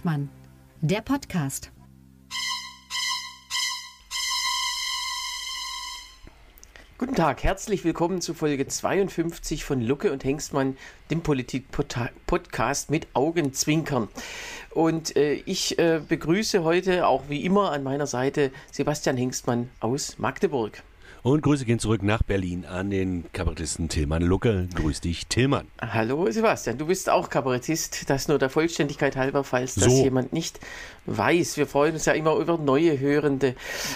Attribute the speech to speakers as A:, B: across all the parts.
A: Hengstmann, der Podcast.
B: Guten Tag, herzlich willkommen zu Folge 52 von Lucke und Hengstmann, dem Politik-Podcast mit Augenzwinkern. Und äh, ich äh, begrüße heute auch wie immer an meiner Seite Sebastian Hengstmann aus Magdeburg.
C: Und Grüße gehen zurück nach Berlin an den Kabarettisten Tillmann Lucke. Grüß dich, Tillmann.
B: Hallo Sebastian, du bist auch Kabarettist. Das nur der Vollständigkeit halber, falls das so. jemand nicht weiß. Wir freuen uns ja immer über neue Hörende.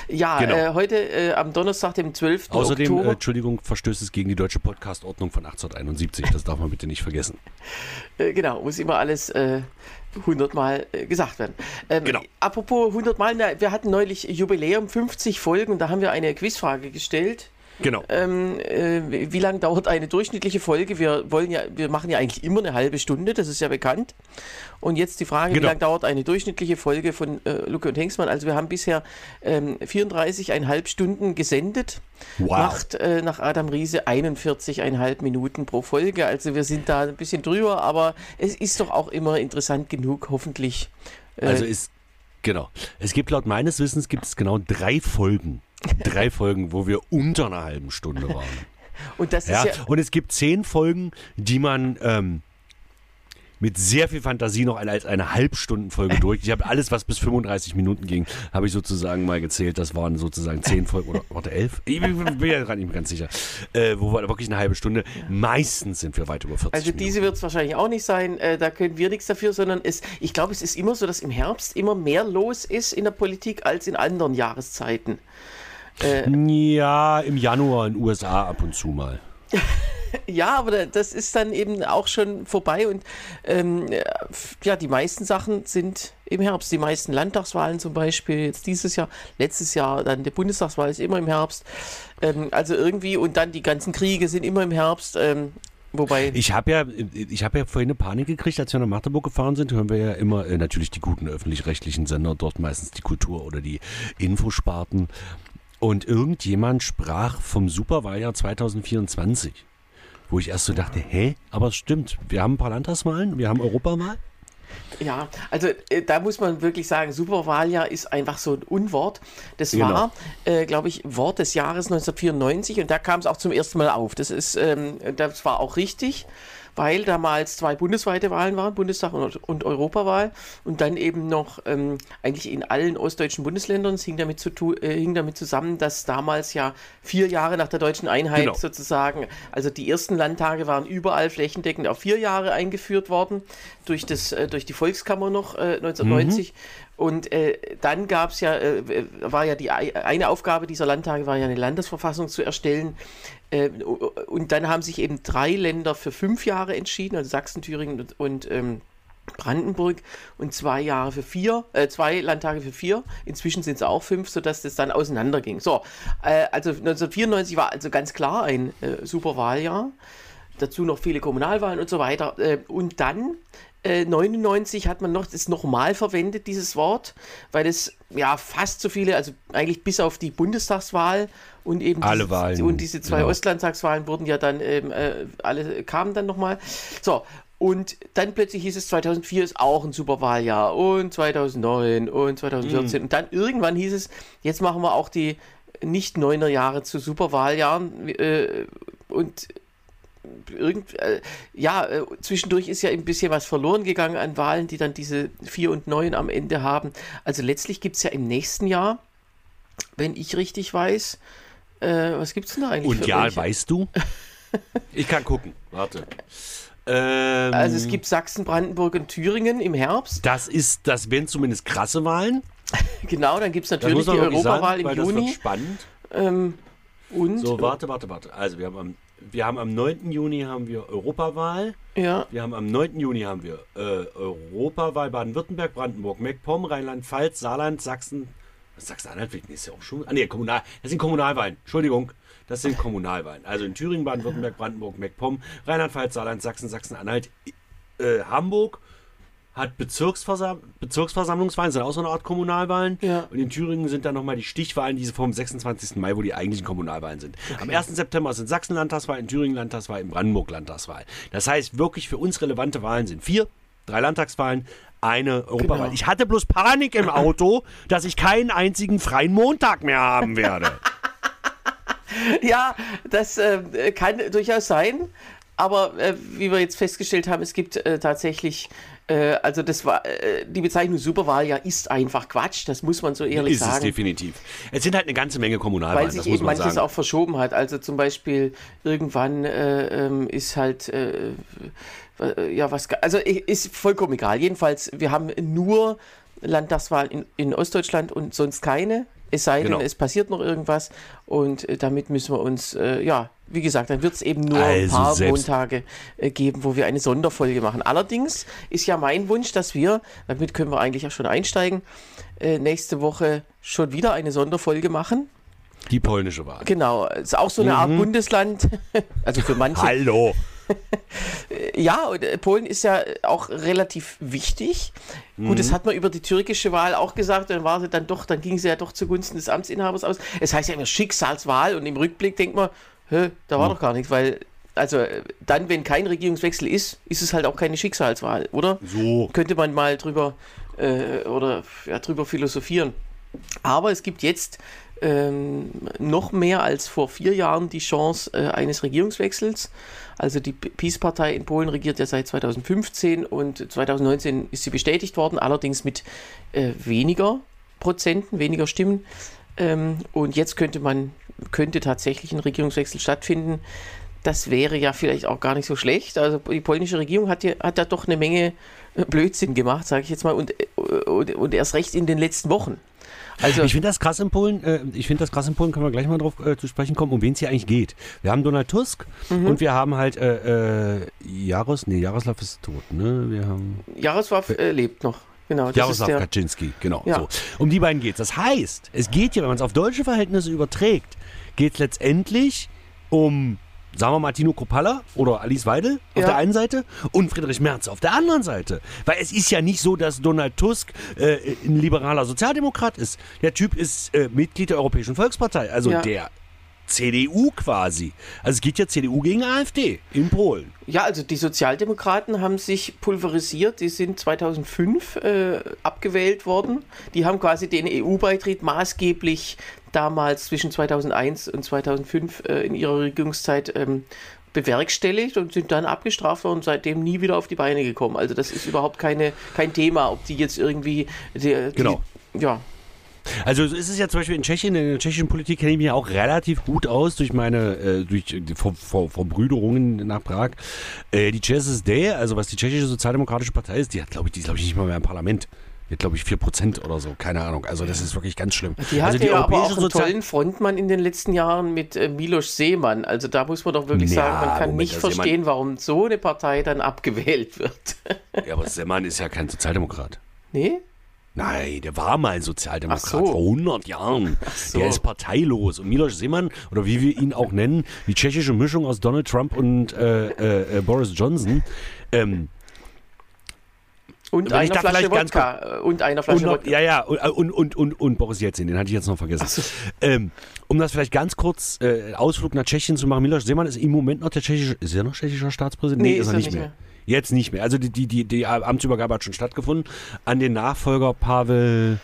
B: Ja, genau. äh, heute äh, am Donnerstag, dem 12.
C: Außerdem,
B: Oktober.
C: Äh, Entschuldigung, verstößt es gegen die deutsche Podcastordnung von 1871. Das darf man bitte nicht vergessen.
B: Äh, genau, muss immer alles äh, hundertmal äh, gesagt werden. Ähm, genau. Apropos hundertmal, wir hatten neulich Jubiläum, 50 Folgen, da haben wir eine Quizfrage gestellt.
C: Genau.
B: Ähm, äh, wie lange dauert eine durchschnittliche Folge? Wir wollen ja, wir machen ja eigentlich immer eine halbe Stunde, das ist ja bekannt. Und jetzt die Frage, genau. wie lange dauert eine durchschnittliche Folge von äh, Lucke und Hengstmann? Also wir haben bisher ähm, 34,5 Stunden gesendet. Wow. Macht äh, nach Adam Riese 41,5 Minuten pro Folge. Also wir sind da ein bisschen drüber, aber es ist doch auch immer interessant genug, hoffentlich.
C: Äh, also ist Genau. Es gibt laut meines Wissens gibt es genau drei Folgen drei Folgen, wo wir unter einer halben Stunde waren.
B: Und das
C: ja,
B: ja.
C: Und es gibt zehn Folgen, die man ähm, mit sehr viel Fantasie noch als eine Halbstundenfolge durch. Ich habe alles, was bis 35 Minuten ging, habe ich sozusagen mal gezählt. Das waren sozusagen zehn Folgen oder warte, elf? Ich bin, bin ja gerade nicht mehr ganz sicher. Äh, wo war wirklich eine halbe Stunde. Meistens sind wir weit über 40
B: Also diese wird es wahrscheinlich auch nicht sein. Äh, da können wir nichts dafür, sondern es, ich glaube, es ist immer so, dass im Herbst immer mehr los ist in der Politik als in anderen Jahreszeiten.
C: Äh, ja, im Januar in den USA ab und zu mal.
B: Ja, aber das ist dann eben auch schon vorbei und ähm, ja, die meisten Sachen sind im Herbst. Die meisten Landtagswahlen zum Beispiel jetzt dieses Jahr, letztes Jahr dann die Bundestagswahl ist immer im Herbst. Ähm, also irgendwie und dann die ganzen Kriege sind immer im Herbst. Ähm, Wobei.
C: Ich habe ja, ich habe ja vorhin eine Panik gekriegt, als wir nach Magdeburg gefahren sind, hören wir ja immer äh, natürlich die guten öffentlich-rechtlichen Sender, dort meistens die Kultur oder die Infosparten. Und irgendjemand sprach vom Superwahljahr 2024, wo ich erst so dachte, hä, aber es stimmt, wir haben ein paar Landtagswahlen, wir haben Europawahl.
B: Ja, also äh, da muss man wirklich sagen, Superwahljahr ist einfach so ein Unwort. Das genau. war, äh, glaube ich, Wort des Jahres 1994 und da kam es auch zum ersten Mal auf. Das ist, ähm, das war auch richtig weil damals zwei bundesweite Wahlen waren, Bundestag und, und Europawahl und dann eben noch ähm, eigentlich in allen ostdeutschen Bundesländern. Es hing damit, zu, äh, hing damit zusammen, dass damals ja vier Jahre nach der deutschen Einheit genau. sozusagen, also die ersten Landtage waren überall flächendeckend auf vier Jahre eingeführt worden, durch, das, äh, durch die Volkskammer noch äh, 1990. Mhm. Und äh, dann gab es ja, äh, war ja die eine Aufgabe dieser Landtage war ja eine Landesverfassung zu erstellen. Äh, und dann haben sich eben drei Länder für fünf Jahre entschieden, also Sachsen, Thüringen und, und ähm, Brandenburg und zwei Jahre für vier, äh, zwei Landtage für vier. Inzwischen sind es auch fünf, sodass das dann auseinanderging. So, äh, also 1994 war also ganz klar ein äh, super Wahljahr. Dazu noch viele Kommunalwahlen und so weiter. Äh, und dann 99 äh, hat man noch das nochmal verwendet, dieses Wort, weil es ja fast so viele, also eigentlich bis auf die Bundestagswahl und eben
C: alle
B: diese,
C: Wahlen.
B: und diese zwei genau. Ostlandtagswahlen wurden ja dann ähm, äh, alle kamen dann nochmal. So, und dann plötzlich hieß es, 2004 ist auch ein Superwahljahr und 2009 und 2014. Mhm. Und dann irgendwann hieß es, jetzt machen wir auch die nicht neuner Jahre zu Superwahljahren. Äh, und irgend, äh, ja, äh, zwischendurch ist ja ein bisschen was verloren gegangen an Wahlen, die dann diese 4 und 9 am Ende haben. Also letztlich gibt es ja im nächsten Jahr, wenn ich richtig weiß, äh, was gibt es denn da eigentlich?
C: Und ja, welche? weißt du? ich kann gucken, warte.
B: Ähm, also es gibt Sachsen, Brandenburg und Thüringen im Herbst.
C: Das ist, das wären zumindest krasse Wahlen.
B: genau, dann gibt es natürlich die Europawahl im Juni.
C: Das wird spannend.
B: Ähm, und?
C: So, warte, warte, warte. Also wir haben am wir haben am 9. Juni haben wir Europawahl.
B: Ja.
C: Wir haben am 9. Juni haben wir äh, Europawahl Baden-Württemberg, Brandenburg, MacPom, Rheinland-Pfalz, Saarland, Sachsen. Sachsen-Anhalt ist ja auch schon. Ah, nee, Kommunal. Das sind Kommunalwahlen. Entschuldigung. Das sind Kommunalwahlen. Also in Thüringen, Baden-Württemberg, Brandenburg, MacPom, Rheinland-Pfalz, Saarland, Sachsen, Sachsen-Anhalt, äh, Hamburg, hat Bezirksversam Bezirksversammlungswahlen, sind auch so eine Art Kommunalwahlen.
B: Ja.
C: Und in Thüringen sind dann nochmal die Stichwahlen, diese vom 26. Mai, wo die eigentlichen Kommunalwahlen sind. Okay. Am 1. September sind Sachsen Landtagswahl, in Thüringen Landtagswahl, in Brandenburg Landtagswahl. Das heißt, wirklich für uns relevante Wahlen sind vier, drei Landtagswahlen, eine Europawahl.
B: Genau.
C: Ich hatte bloß Panik im Auto, dass ich keinen einzigen freien Montag mehr haben werde.
B: Ja, das äh, kann durchaus sein. Aber äh, wie wir jetzt festgestellt haben, es gibt äh, tatsächlich, äh, also das war äh, die Bezeichnung Superwahljahr ist einfach Quatsch. Das muss man so ehrlich
C: ist es
B: sagen.
C: definitiv. Es sind halt eine ganze Menge Kommunalwahlen,
B: Weil sich eben
C: man
B: manches
C: sagen.
B: auch verschoben hat. Also zum Beispiel irgendwann äh, ähm, ist halt, äh, ja, was, also ist vollkommen egal. Jedenfalls, wir haben nur Landtagswahlen in, in Ostdeutschland und sonst keine. Es sei denn,
C: Genau.
B: es passiert noch irgendwas und damit müssen wir uns, äh, ja, wie gesagt, dann wird es eben nur ein
C: Also
B: paar
C: selbst-
B: Montage äh, geben, wo wir eine Sonderfolge machen. Allerdings ist ja mein Wunsch, dass wir, damit können wir eigentlich auch schon einsteigen, äh, nächste Woche schon wieder eine Sonderfolge machen.
C: Die polnische Wahl.
B: Genau, ist auch so eine
C: Mhm.
B: Art Bundesland. Also für manche.
C: Hallo.
B: Ja, und äh, Polen ist ja auch relativ wichtig. Gut, das hat man über die türkische Wahl auch gesagt, dann war sie dann doch, dann ging sie ja doch zugunsten des Amtsinhabers aus. Es heißt ja immer Schicksalswahl und im Rückblick denkt man, hä, da war doch gar nichts, weil, also äh, dann, wenn kein Regierungswechsel ist, ist es halt auch keine Schicksalswahl, oder?
C: So.
B: könnte man mal drüber äh, oder ja, drüber philosophieren. Aber es gibt jetzt ähm, noch mehr als vor vier Jahren die Chance äh, eines Regierungswechsels. Also die Peace-Partei in Polen regiert ja seit 2015 und 2019 ist sie bestätigt worden, allerdings mit äh, weniger Prozenten, weniger Stimmen. Ähm, und jetzt könnte man, könnte tatsächlich ein Regierungswechsel stattfinden. Das wäre ja vielleicht auch gar nicht so schlecht. Also die polnische Regierung hat ja, hat ja doch eine Menge äh, Blödsinn gemacht, sage ich jetzt mal, und, äh, und, und erst recht in den letzten Wochen. Also
C: Ich finde das krass in Polen, äh, ich finde das krass in Polen, können wir gleich mal drauf äh, zu sprechen kommen, um wen es hier eigentlich geht. Wir haben Donald Tusk
B: Mhm.
C: und wir haben halt äh, äh, Jaros, nee, Jaroslav ist tot, ne? Wir haben
B: Jaroslav lebt noch. Genau, das
C: Jaroslav
B: ist der,
C: Kaczynski, genau.
B: Ja.
C: So. Um die beiden geht's. Das heißt, es geht hier, wenn man es auf deutsche Verhältnisse überträgt, geht es letztendlich um, sagen wir mal, Tino Kropalla oder Alice Weidel auf
B: Ja.
C: der einen Seite und Friedrich Merz auf der anderen Seite. Weil es ist ja nicht so, dass Donald Tusk äh, ein liberaler Sozialdemokrat ist. Der Typ ist äh, Mitglied der Europäischen Volkspartei, also
B: Ja.
C: der CDU quasi. Also es geht ja CDU gegen AfD in Polen.
B: Ja, also die Sozialdemokraten haben sich pulverisiert. Die sind 2005 äh, abgewählt worden. Die haben quasi den EU-Beitritt maßgeblich damals zwischen 2001 und 2005 äh, in ihrer Regierungszeit ähm, bewerkstelligt und sind dann abgestraft worden und seitdem nie wieder auf die Beine gekommen. Also das ist überhaupt keine, kein Thema, ob die jetzt irgendwie... Die, die,
C: Genau.
B: Ja,
C: Also so ist es ja zum Beispiel in Tschechien, in der tschechischen Politik kenne ich mich ja auch relativ gut aus durch meine, äh, durch die Ver Ver Verbrüderungen nach Prag. Äh, die CSSD, also was die tschechische Sozialdemokratische Partei ist, die hat, glaube ich, die glaube ich, nicht mal mehr im Parlament. Die hat, glaube ich, 4% oder so, keine Ahnung. Also das ist wirklich ganz schlimm.
B: Die hatte
C: also
B: ja aber auch einen tollen Frontmann in den letzten Jahren mit äh, Milos Seemann. Also da muss man doch wirklich
C: Ja,
B: sagen, man kann
C: Moment,
B: nicht
C: Seemann-
B: verstehen, warum so eine Partei dann abgewählt wird.
C: Ja, aber Semman ist ja kein Sozialdemokrat.
B: nee?
C: Nein, der war mal ein Sozialdemokrat
B: so.
C: vor 100 Jahren.
B: so.
C: Der ist parteilos. Und Miloš Zeman, oder wie wir ihn auch nennen, die tschechische Mischung aus Donald Trump und äh, äh, äh, Boris Johnson, ähm,
B: Und einer
C: da
B: Flasche Wodka. äh, Und einer
C: und
B: Flasche
C: noch,
B: Wodka.
C: ja, ja, und, und, und, und Boris Jelzin, den hatte ich jetzt noch vergessen.
B: so.
C: Ähm, um das vielleicht ganz kurz äh, Ausflug nach Tschechien zu machen, Miloš Zeman ist im Moment noch der tschechische, ist er noch tschechischer Staatspräsident?
B: Nee, ist er nicht mehr.
C: Jetzt nicht mehr. Also die, die, die, die Amtsübergabe hat schon stattgefunden an den Nachfolger Pavel.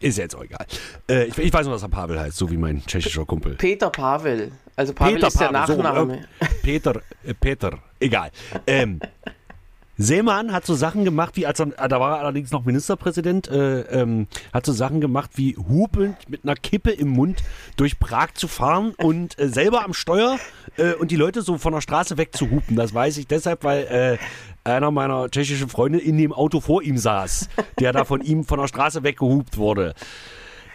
C: Ist jetzt auch egal. Äh, ich, ich weiß nur, dass er Pavel heißt, so wie mein tschechischer Kumpel.
B: Peter Pavel. Also Pavel ist der
C: Pavel, so,
B: Nachname.
C: äh, Peter, äh, Peter, egal. Ähm, Seemann hat so Sachen gemacht, wie als er, da war er allerdings noch Ministerpräsident, äh, ähm, hat so Sachen gemacht, wie hupelnd mit einer Kippe im Mund durch Prag zu fahren und äh, selber am Steuer äh, und die Leute so von der Straße wegzuhupen. Das weiß ich deshalb, weil äh, einer meiner tschechischen Freunde in dem Auto vor ihm saß, der da von ihm von der Straße weggehupt wurde.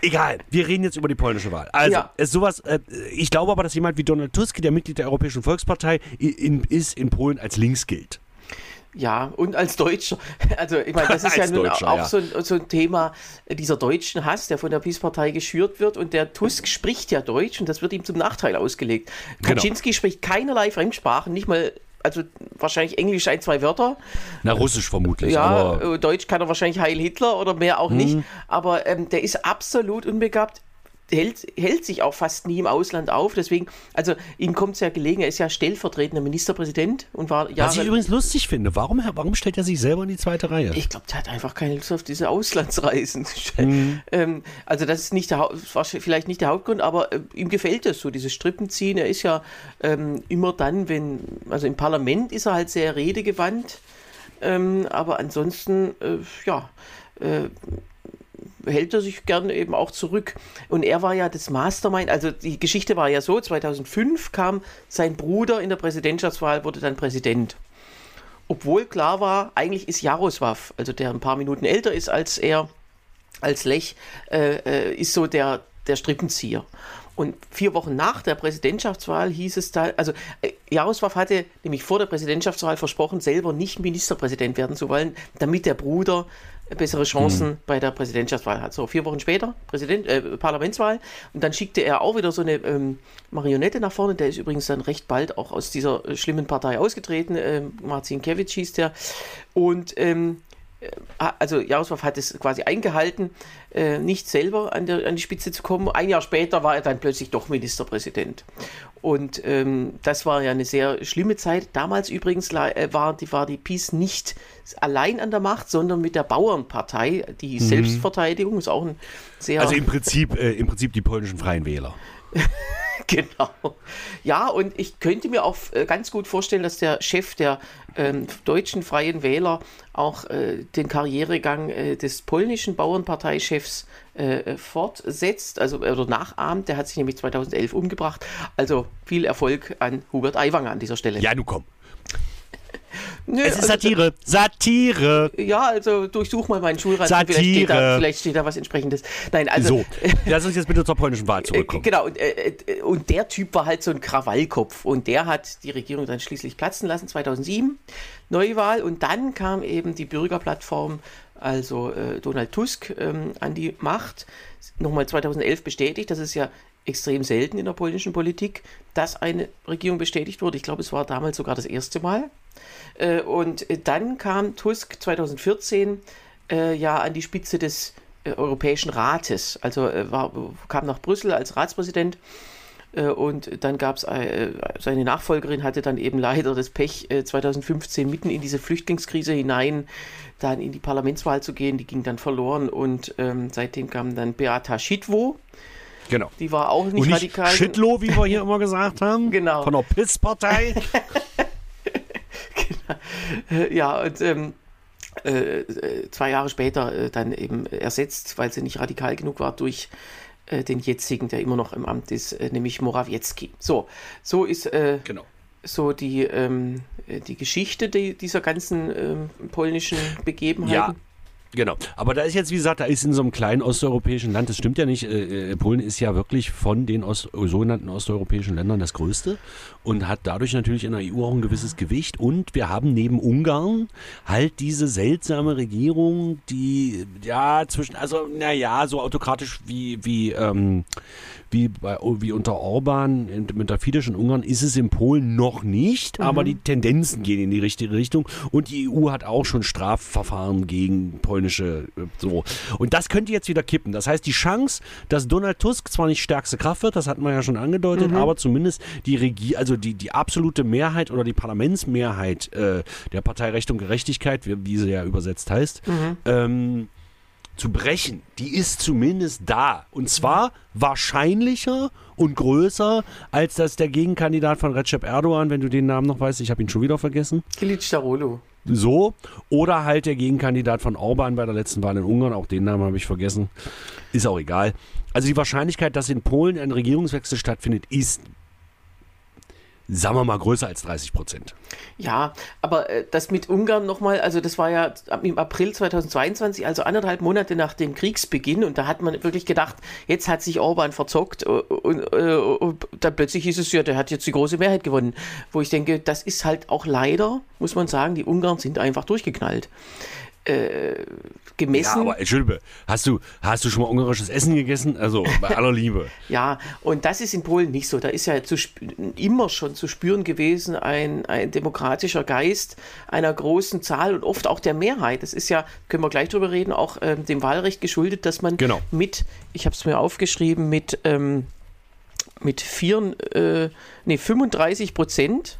C: Egal, wir reden jetzt über die polnische Wahl. Also,
B: Ja.
C: sowas, äh, ich glaube aber, dass jemand wie Donald Tusk, der Mitglied der Europäischen Volkspartei in, ist, in Polen als links gilt.
B: Ja, und als Deutscher. Also, ich meine, das ist ja nun
C: Deutscher,
B: auch
C: ja.
B: so, ein, so ein Thema dieser deutschen Hass, der von der Peace-Partei geschürt wird. Und der Tusk spricht ja Deutsch und das wird ihm zum Nachteil ausgelegt.
C: Genau.
B: Kaczynski spricht keinerlei Fremdsprachen, nicht mal, also wahrscheinlich Englisch ein, zwei Wörter.
C: Na, Russisch vermutlich.
B: Ja,
C: aber
B: äh, Deutsch kann er wahrscheinlich Heil Hitler oder mehr auch
C: Mhm.
B: nicht. Aber ähm, der ist absolut unbegabt. Hält, hält sich auch fast nie im Ausland auf. Deswegen, also ihm kommt es ja gelegen, er ist ja stellvertretender Ministerpräsident und war
C: Was
B: Jahre.
C: ich übrigens lustig finde, warum, warum stellt er sich selber in die zweite Reihe?
B: Ich glaube, der hat einfach keine Lust auf diese Auslandsreisen.
C: Mhm.
B: ähm, also das ist nicht der, war vielleicht nicht der Hauptgrund, aber äh, ihm gefällt es so, dieses Strippenziehen. Er ist ja ähm, immer dann, wenn, also im Parlament ist er halt sehr redegewandt, ähm, aber ansonsten, äh, ja, äh, hält er sich gerne eben auch zurück. Und er war ja das Mastermind, also die Geschichte war ja so, 2005 kam sein Bruder in der Präsidentschaftswahl, wurde dann Präsident. Obwohl klar war, eigentlich ist Jaroslav, also der ein paar Minuten älter ist als er, als Lech, äh, äh, ist so der, der Strippenzieher. Und vier Wochen nach der Präsidentschaftswahl hieß es da, also äh, Jaroslav hatte nämlich vor der Präsidentschaftswahl versprochen, selber nicht Ministerpräsident werden zu wollen, damit der Bruder bessere Chancen bei der Präsidentschaftswahl hat. So, vier Wochen später, Präsident, äh, Parlamentswahl, und dann schickte er auch wieder so eine ähm, Marionette nach vorne, der ist übrigens dann recht bald auch aus dieser äh, schlimmen Partei ausgetreten, ähm, Marcin Kevich hieß der, und ähm, also Jaroslav hat es quasi eingehalten, äh, nicht selber an, der, an die Spitze zu kommen. Ein Jahr später war er dann plötzlich doch Ministerpräsident. Und ähm, das war ja eine sehr schlimme Zeit. Damals übrigens äh, war, die, war die PiS nicht allein an der Macht, sondern mit der Bauernpartei. Die Selbstverteidigung ist auch ein sehr...
C: Also im Prinzip, äh, im Prinzip die polnischen Freien Wähler.
B: Genau. Ja, und ich könnte mir auch äh, ganz gut vorstellen, dass der Chef der ähm, deutschen Freien Wähler auch äh, den Karrieregang äh, des polnischen Bauernparteichefs äh, fortsetzt, also oder nachahmt. Der hat sich nämlich 2011 umgebracht. Also viel Erfolg an Hubert Aiwanger an dieser Stelle.
C: Ja, nu komm.
B: Nö,
C: Es ist
B: also,
C: Satire. Satire.
B: ja, also durchsuch mal meinen Schulranzen. Vielleicht steht, da,
C: Satire.
B: vielleicht steht da was entsprechendes. Nein, also
C: So, lass uns jetzt bitte zur polnischen Wahl
B: Äh,
C: zurückkommen.
B: Genau, und, äh, äh, und der Typ war halt so ein Krawallkopf. Und der hat die Regierung dann schließlich platzen lassen, 2007, Neuwahl. Und dann kam eben die Bürgerplattform, also äh, Donald Tusk, ähm, an die Macht. Nochmal 2011 bestätigt, das ist ja extrem selten in der polnischen Politik, dass eine Regierung bestätigt wurde. Ich glaube, es war damals sogar das erste Mal. Äh, und äh, dann kam Tusk 2014 äh, ja an die Spitze des Europäischen Rates. Also war, kam nach Brüssel als Ratspräsident. Und dann gab es seine Nachfolgerin, hatte dann eben leider das Pech, äh, 2015 mitten in diese Flüchtlingskrise hinein dann in die Parlamentswahl zu gehen. Die ging dann verloren und ähm, seitdem kam dann Beata Schitwo.
C: Genau.
B: Die war auch nicht
C: Und nicht
B: radikal.
C: Schitlow, wie wir hier immer gesagt haben.
B: Genau.
C: Von der Pisspartei.
B: Äh, ja, und ähm, äh, zwei Jahre später äh, dann eben ersetzt, weil sie nicht radikal genug war, durch äh, den jetzigen, der immer noch im Amt ist, äh, nämlich Morawiecki. So, so ist äh,
C: genau.
B: so die, ähm, äh, die Geschichte die, dieser ganzen ähm, polnischen Begebenheiten.
C: Ja. Genau. Aber da ist jetzt, wie gesagt, da ist in so einem kleinen osteuropäischen Land, das stimmt ja nicht, äh, äh, Polen ist ja wirklich von den Ost sogenannten osteuropäischen Ländern das größte und hat dadurch natürlich in der EU auch ein gewisses Gewicht. Und wir haben neben Ungarn halt diese seltsame Regierung, die ja zwischen, also naja, so autokratisch wie, wie, ähm, wie, bei, wie unter Orban mit der Fidesz in Ungarn ist es in Polen noch nicht, aber die Tendenzen gehen in die richtige Richtung und die EU hat auch schon Strafverfahren gegen polnische äh, so. Und das könnte jetzt wieder kippen. Das heißt, die Chance, dass Donald Tusk zwar nicht stärkste Kraft wird, das hat man ja schon angedeutet, aber zumindest die Regie, also die, die absolute Mehrheit oder die Parlamentsmehrheit äh, der Partei Recht und Gerechtigkeit, wie, sie ja übersetzt heißt, ähm, zu brechen, die ist zumindest da. Und zwar wahrscheinlicher und größer, als dass der Gegenkandidat von Recep Erdogan, wenn du den Namen noch weißt, ich habe ihn schon wieder vergessen,
B: Kilic Darolo.
C: so, oder halt der Gegenkandidat von Orban bei der letzten Wahl in Ungarn, auch den Namen habe ich vergessen, ist auch egal. Also die Wahrscheinlichkeit, dass in Polen ein Regierungswechsel stattfindet, ist, sagen wir mal, größer als 30 Prozent.
B: Ja, aber äh, das mit Ungarn nochmal, also das war ja im April 2022, also anderthalb Monate nach dem Kriegsbeginn und da hat man wirklich gedacht, jetzt hat sich Orban verzockt äh, und, äh, und dann plötzlich hieß es ja, der hat jetzt die große Mehrheit gewonnen. Wo ich denke, das ist halt auch leider, muss man sagen, die Ungarn sind einfach durchgeknallt. Äh, gemessen.
C: Ja, aber Entschuldige, hast du, hast du schon mal ungarisches Essen gegessen? Also bei aller Liebe.
B: Ja, und das ist in Polen nicht so. Da ist ja zu, immer schon zu spüren gewesen ein, ein demokratischer Geist einer großen Zahl und oft auch der Mehrheit. Das ist ja, können wir gleich drüber reden, auch ähm, dem Wahlrecht geschuldet, dass man
C: Genau.
B: mit, ich habe es mir aufgeschrieben, mit, ähm, mit vier, äh, nee, 35 Prozent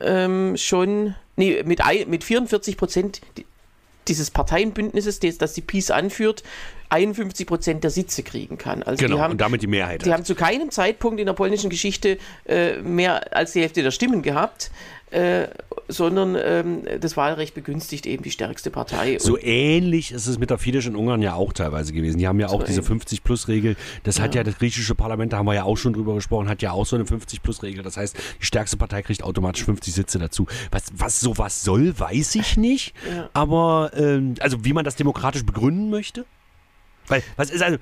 B: ähm, schon, nee, mit, mit 44 Prozent dieses Parteienbündnisses, das, die Peace anführt, 51 Prozent der Sitze kriegen kann. Also
C: Genau,
B: haben,
C: und damit die Mehrheit.
B: die
C: hat.
B: haben zu keinem Zeitpunkt in der polnischen Geschichte äh, mehr als die Hälfte der Stimmen gehabt, äh, sondern ähm, das Wahlrecht begünstigt eben die stärkste Partei.
C: So ähnlich ist es mit der Fidesz in Ungarn ja auch teilweise gewesen. Die haben ja auch diese
B: ähnlich.
C: 50-Plus-Regel. Das hat ja das griechische Parlament, da haben wir ja auch schon drüber gesprochen, hat ja auch so eine 50-Plus-Regel. Das heißt, die stärkste Partei kriegt automatisch 50 Sitze dazu. Was, was sowas soll, weiß ich nicht. Aber, ähm, also wie man das demokratisch begründen möchte. Weil, was ist also,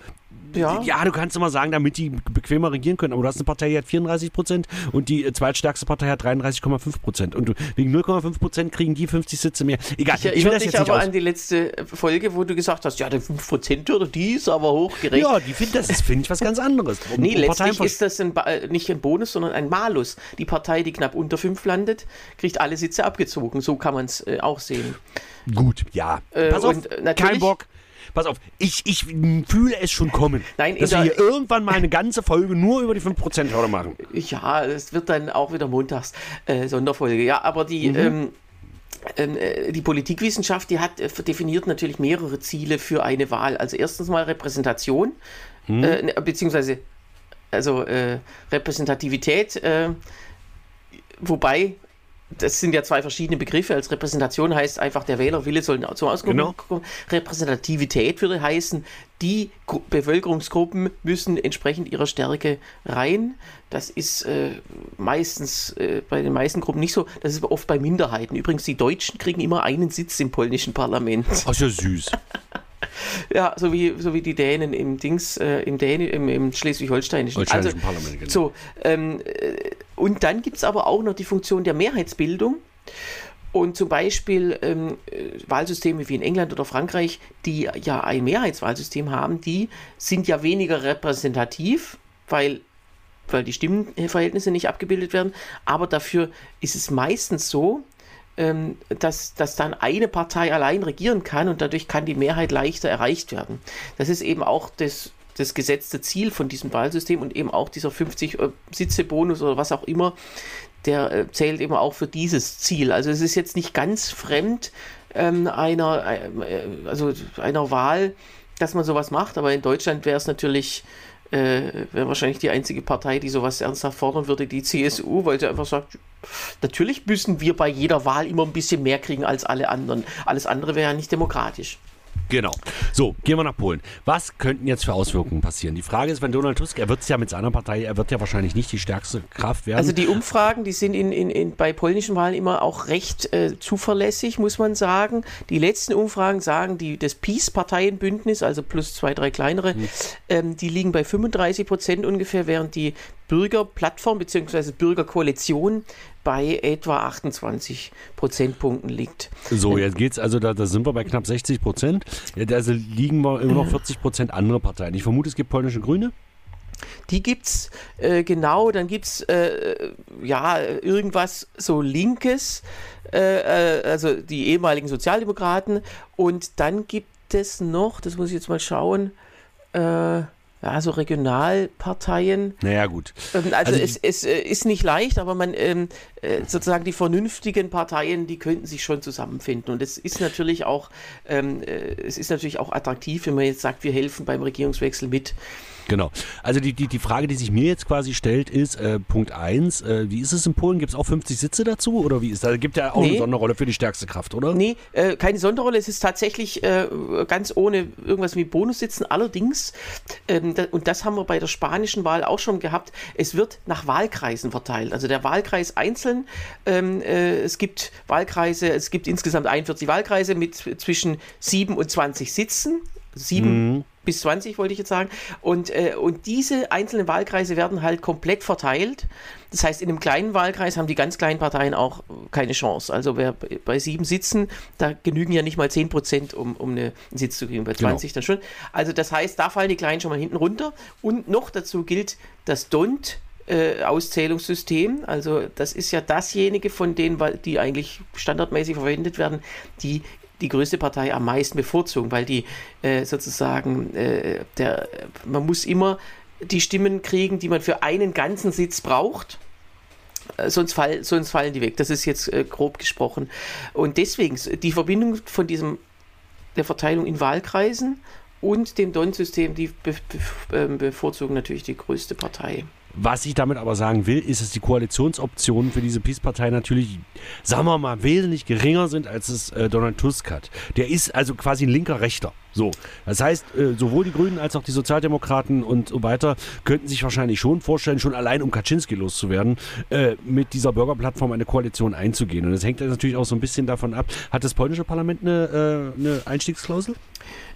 B: Ja.
C: ja, du kannst immer sagen, damit die bequemer regieren können, aber du hast eine Partei, die hat 34 Prozent und die äh, zweitstärkste Partei hat 33,5 Prozent. Und wegen 0,5 Prozent kriegen die 50 Sitze mehr. Egal,
B: ich
C: ich, will das jetzt nicht
B: aber
C: aus.
B: an die letzte Folge, wo du gesagt hast, ja, der 5%-Hürde, die ist aber hochgerechnet.
C: Ja, die find, das ist, finde ich, was ganz anderes. Um,
B: Nee,
C: um
B: letztlich ist das ein äh, nicht ein Bonus, sondern ein Malus. Die Partei, die knapp unter 5 landet, kriegt alle Sitze abgezogen. So kann man es äh, auch sehen.
C: Gut, ja.
B: Äh,
C: Pass auf,
B: äh,
C: kein Bock. Pass auf, ich, ich fühle es schon kommen.
B: Nein, in
C: dass wir hier irgendwann mal eine ganze Folge nur über die 5%-Hürde machen.
B: Ja, es wird dann auch wieder montags äh, Sonderfolge. Ja, aber die,
C: Mhm.
B: ähm, ähm, äh, die Politikwissenschaft, die hat äh, definiert natürlich mehrere Ziele für eine Wahl. Also erstens mal Repräsentation,
C: Mhm.
B: äh, ne, beziehungsweise also äh, Repräsentativität, äh, wobei das sind ja zwei verschiedene Begriffe. Als Repräsentation heißt einfach, der Wählerwille soll zum Ausdruck
C: Genau.
B: kommen. Repräsentativität würde heißen, die Gru Bevölkerungsgruppen müssen entsprechend ihrer Stärke rein. Das ist äh, meistens äh, bei den meisten Gruppen nicht so. Das ist oft bei Minderheiten. Übrigens, die Deutschen kriegen immer einen Sitz im polnischen Parlament.
C: Ach, ja süß.
B: Ja, so wie, so wie die Dänen im Dings, äh, im, im, im Schleswig-Holsteinischen.
C: Holsteinischen Parlament, genau.
B: So, ähm, äh, und dann gibt es aber auch noch die Funktion der Mehrheitsbildung. Und zum Beispiel ähm, äh, Wahlsysteme wie in England oder Frankreich, die ja ein Mehrheitswahlsystem haben, die sind ja weniger repräsentativ, weil, weil die Stimmenverhältnisse nicht abgebildet werden. Aber dafür ist es meistens so, ähm, dass, dass dann eine Partei allein regieren kann und dadurch kann die Mehrheit leichter erreicht werden. Das ist eben auch das, das gesetzte Ziel von diesem Wahlsystem und eben auch dieser 50-Sitze-Bonus oder was auch immer, der äh, zählt eben auch für dieses Ziel. Also es ist jetzt nicht ganz fremd ähm, einer, äh, also einer Wahl, dass man sowas macht, aber in Deutschland wäre es natürlich äh, wäre wahrscheinlich die einzige Partei, die sowas ernsthaft fordern würde, die CSU, weil sie einfach sagt, natürlich müssen wir bei jeder Wahl immer ein bisschen mehr kriegen als alle anderen. Alles andere wäre ja nicht demokratisch.
C: Genau. So, gehen wir nach Polen. Was könnten jetzt für Auswirkungen passieren? Die Frage ist, wenn Donald Tusk, er wird es ja mit seiner Partei, er wird ja wahrscheinlich nicht die stärkste Kraft werden.
B: Also die Umfragen, die sind in, in, in, bei polnischen Wahlen immer auch recht äh, zuverlässig, muss man sagen. Die letzten Umfragen sagen, die, das Peace-Parteienbündnis, also plus zwei, drei kleinere, ähm, die liegen bei 35 Prozent ungefähr, während die Bürgerplattform bzw. Bürgerkoalition bei etwa 28 Prozentpunkten liegt.
C: so, jetzt geht's, also da, da sind wir bei knapp 60 Prozent. Also liegen wir immer noch 40 Prozent andere Parteien. Ich vermute, es gibt polnische Grüne.
B: Die gibt's äh, genau, dann gibt's äh, ja irgendwas so Linkes, äh, äh, also die ehemaligen Sozialdemokraten und dann gibt es noch, das muss ich jetzt mal schauen, äh, ja, so Regionalparteien.
C: Naja, gut.
B: Ähm, Also,
C: Also
B: es, es äh, ist nicht leicht, aber man ähm, äh, sozusagen die vernünftigen Parteien, die könnten sich schon zusammenfinden. Und es ist natürlich auch, ähm, äh, es ist natürlich auch attraktiv, wenn man jetzt sagt, wir helfen beim Regierungswechsel mit.
C: Genau. Also die, die, die Frage, die sich mir jetzt quasi stellt, ist äh, Punkt 1, äh, wie ist es in Polen? Gibt es auch 50 Sitze dazu? Oder wie ist das? Gibt ja auch
B: Nee.
C: eine Sonderrolle für die stärkste Kraft, oder?
B: Nee, äh, keine Sonderrolle. Es ist tatsächlich äh, ganz ohne irgendwas wie Bonussitzen. Allerdings, ähm, da, und das haben wir bei der spanischen Wahl auch schon gehabt, es wird nach Wahlkreisen verteilt. Also der Wahlkreis einzeln. Ähm, äh, es gibt Wahlkreise, es gibt insgesamt 41 Wahlkreise mit zwischen 7 und 20 Sitzen. Sieben bis 20 wollte ich jetzt sagen. Und, äh, und diese einzelnen Wahlkreise werden halt komplett verteilt. Das heißt, in einem kleinen Wahlkreis haben die ganz kleinen Parteien auch keine Chance. Also wer bei sieben Sitzen, da genügen ja nicht mal 10 Prozent, um, um einen Sitz zu kriegen. Bei 20 genau. dann schon. Also das heißt, da fallen die Kleinen schon mal hinten runter. Und noch dazu gilt das DONT. Äh, Auszählungssystem. Also das ist ja dasjenige von denen, die eigentlich standardmäßig verwendet werden, die die größte Partei am meisten bevorzugen, weil die äh, sozusagen, äh, der, man muss immer die Stimmen kriegen, die man für einen ganzen Sitz braucht. Äh, sonst, fall, sonst fallen die weg. Das ist jetzt äh, grob gesprochen. Und deswegen die Verbindung von diesem der Verteilung in Wahlkreisen und dem Don-System, die be be ähm, bevorzugen natürlich die größte Partei.
C: Was ich damit aber sagen will, ist, dass die Koalitionsoptionen für diese Peace-Partei natürlich, sagen wir mal, wesentlich geringer sind, als es äh, Donald Tusk hat. Der ist also quasi ein linker Rechter. So. Das heißt, äh, sowohl die Grünen als auch die Sozialdemokraten und so weiter könnten sich wahrscheinlich schon vorstellen, schon allein um Kaczynski loszuwerden, äh, mit dieser Bürgerplattform eine Koalition einzugehen. Und das hängt natürlich auch so ein bisschen davon ab. Hat das polnische Parlament eine, äh, eine Einstiegsklausel?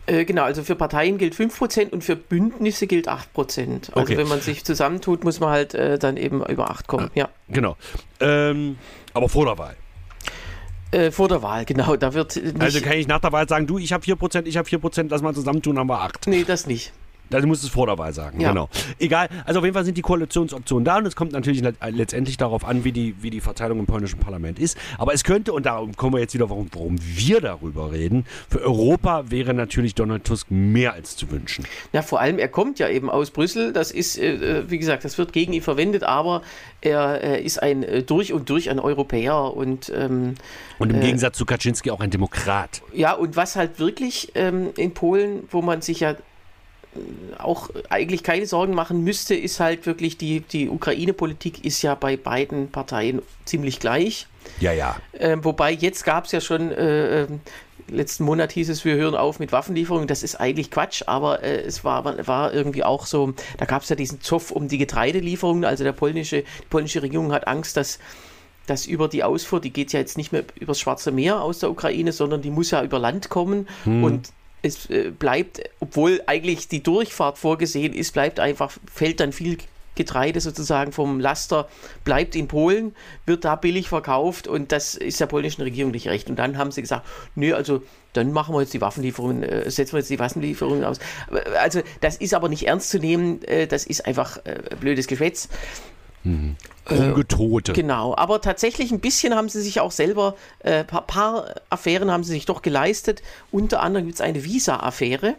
B: Äh, genau, also für Parteien gilt 5% und für Bündnisse gilt 8%. Also okay. wenn man sich zusammentut, muss man halt äh, dann eben über 8 kommen. Ja.
C: Genau. Ähm, aber vor der Wahl.
B: Äh, vor der Wahl, genau. Da wird
C: also kann ich nach der Wahl sagen, du, ich habe 4%, ich habe 4%, lass mal zusammentun, haben wir 8.
B: Nee, das nicht.
C: Also muss es vor der Wahl sagen, ja. genau. Egal, also auf jeden Fall sind die Koalitionsoptionen da und es kommt natürlich letztendlich darauf an, wie die, wie die Verteilung im polnischen Parlament ist. Aber es könnte, und darum kommen wir jetzt wieder, warum, warum wir darüber reden, für Europa wäre natürlich Donald Tusk mehr als zu wünschen.
B: Ja, vor allem, er kommt ja eben aus Brüssel, das ist, äh, äh wie gesagt, das wird gegen ihn verwendet, aber er äh, ist ein äh, durch und durch ein Europäer und ähm,
C: und im äh, Gegensatz zu Kaczynski auch ein Demokrat.
B: Ja, und was halt wirklich ähm, in Polen, wo man sich ja auch eigentlich keine Sorgen machen müsste, ist halt wirklich die, die Ukraine-Politik ist ja bei beiden Parteien ziemlich gleich.
C: Ja, ja.
B: Ähm, wobei jetzt gab es ja schon, äh, ähm, letzten Monat hieß es, wir hören auf mit Waffenlieferungen. Das ist eigentlich Quatsch, aber äh, es war, war irgendwie auch so, da gab es ja diesen Zoff um die Getreidelieferungen. Also der polnische, die polnische Regierung hat Angst, dass dass über die Ausfuhr, die geht ja jetzt nicht mehr übers Schwarze Meer aus der Ukraine, sondern die muss ja über Land kommen. Hm. Und es äh, bleibt, obwohl eigentlich die Durchfahrt vorgesehen ist, bleibt einfach, fällt dann viel Getreide sozusagen vom Laster, bleibt in Polen, wird da billig verkauft und das ist der polnischen Regierung nicht recht. Und dann haben sie gesagt, nö, also dann machen wir jetzt die Waffenlieferungen, äh, setzen wir jetzt die Waffenlieferungen aus. Also das ist aber nicht ernst zu nehmen, äh, das ist einfach äh, blödes Geschwätz.
C: Mhm. Rumgetote.
B: Äh, genau, aber tatsächlich ein bisschen haben sie sich auch selber, ein äh, paar, paar, Affären haben sie sich doch geleistet. Unter anderem gibt es eine Visa-Affäre.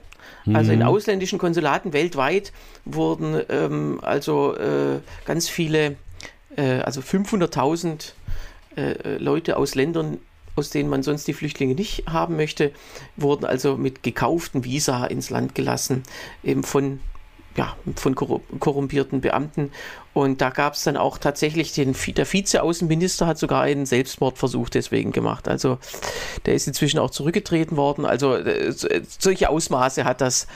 B: Mhm. Also in ausländischen Konsulaten weltweit wurden ähm, also äh, ganz viele, äh, also 500.000 äh, Leute aus Ländern aus denen man sonst die Flüchtlinge nicht haben möchte, wurden also mit gekauften Visa ins Land gelassen, eben von ja, von korrumpierten Beamten. Und da gab es dann auch tatsächlich den, der Vize-Außenminister hat sogar einen Selbstmordversuch deswegen gemacht. Also der ist inzwischen auch zurückgetreten worden. Also äh, solche Ausmaße hat das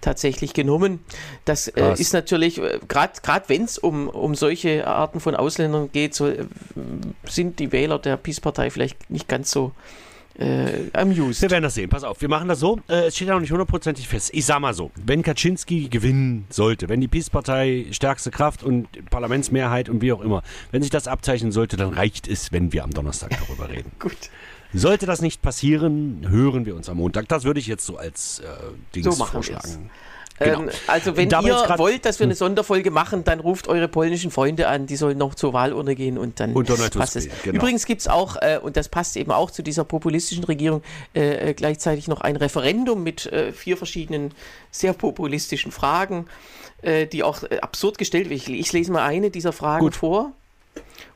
B: tatsächlich genommen. Das äh, ist natürlich, äh, gerade wenn es um, um solche Arten von Ausländern geht, so, äh, sind die Wähler der Peace-Partei vielleicht nicht ganz so äh, amused.
C: Wir werden das sehen. Pass auf, wir machen das so. Äh, es steht ja noch nicht hundertprozentig fest. Ich sag mal so, wenn Kaczynski gewinnen sollte, wenn die Peace-Partei stärkste Kraft und Parlamentsmehrheit und wie auch immer, wenn sich das abzeichnen sollte, dann reicht es, wenn wir am Donnerstag darüber reden.
B: Gut.
C: Sollte das nicht passieren, hören wir uns am Montag. Das würde ich jetzt so als äh, Dings so vorschlagen. Wir's.
B: Genau. Ähm, also wenn ihr wollt, dass wir eine hm. Sonderfolge machen, dann ruft eure polnischen Freunde an, die sollen noch zur Wahlurne gehen und dann
C: und passt es.
B: Genau. Übrigens gibt es auch, äh, und das passt eben auch zu dieser populistischen Regierung, äh, äh gleichzeitig noch ein Referendum mit äh, vier verschiedenen sehr populistischen Fragen, äh, die auch äh, absurd gestellt werden. Ich, ich, lese mal eine dieser Fragen Gut. vor.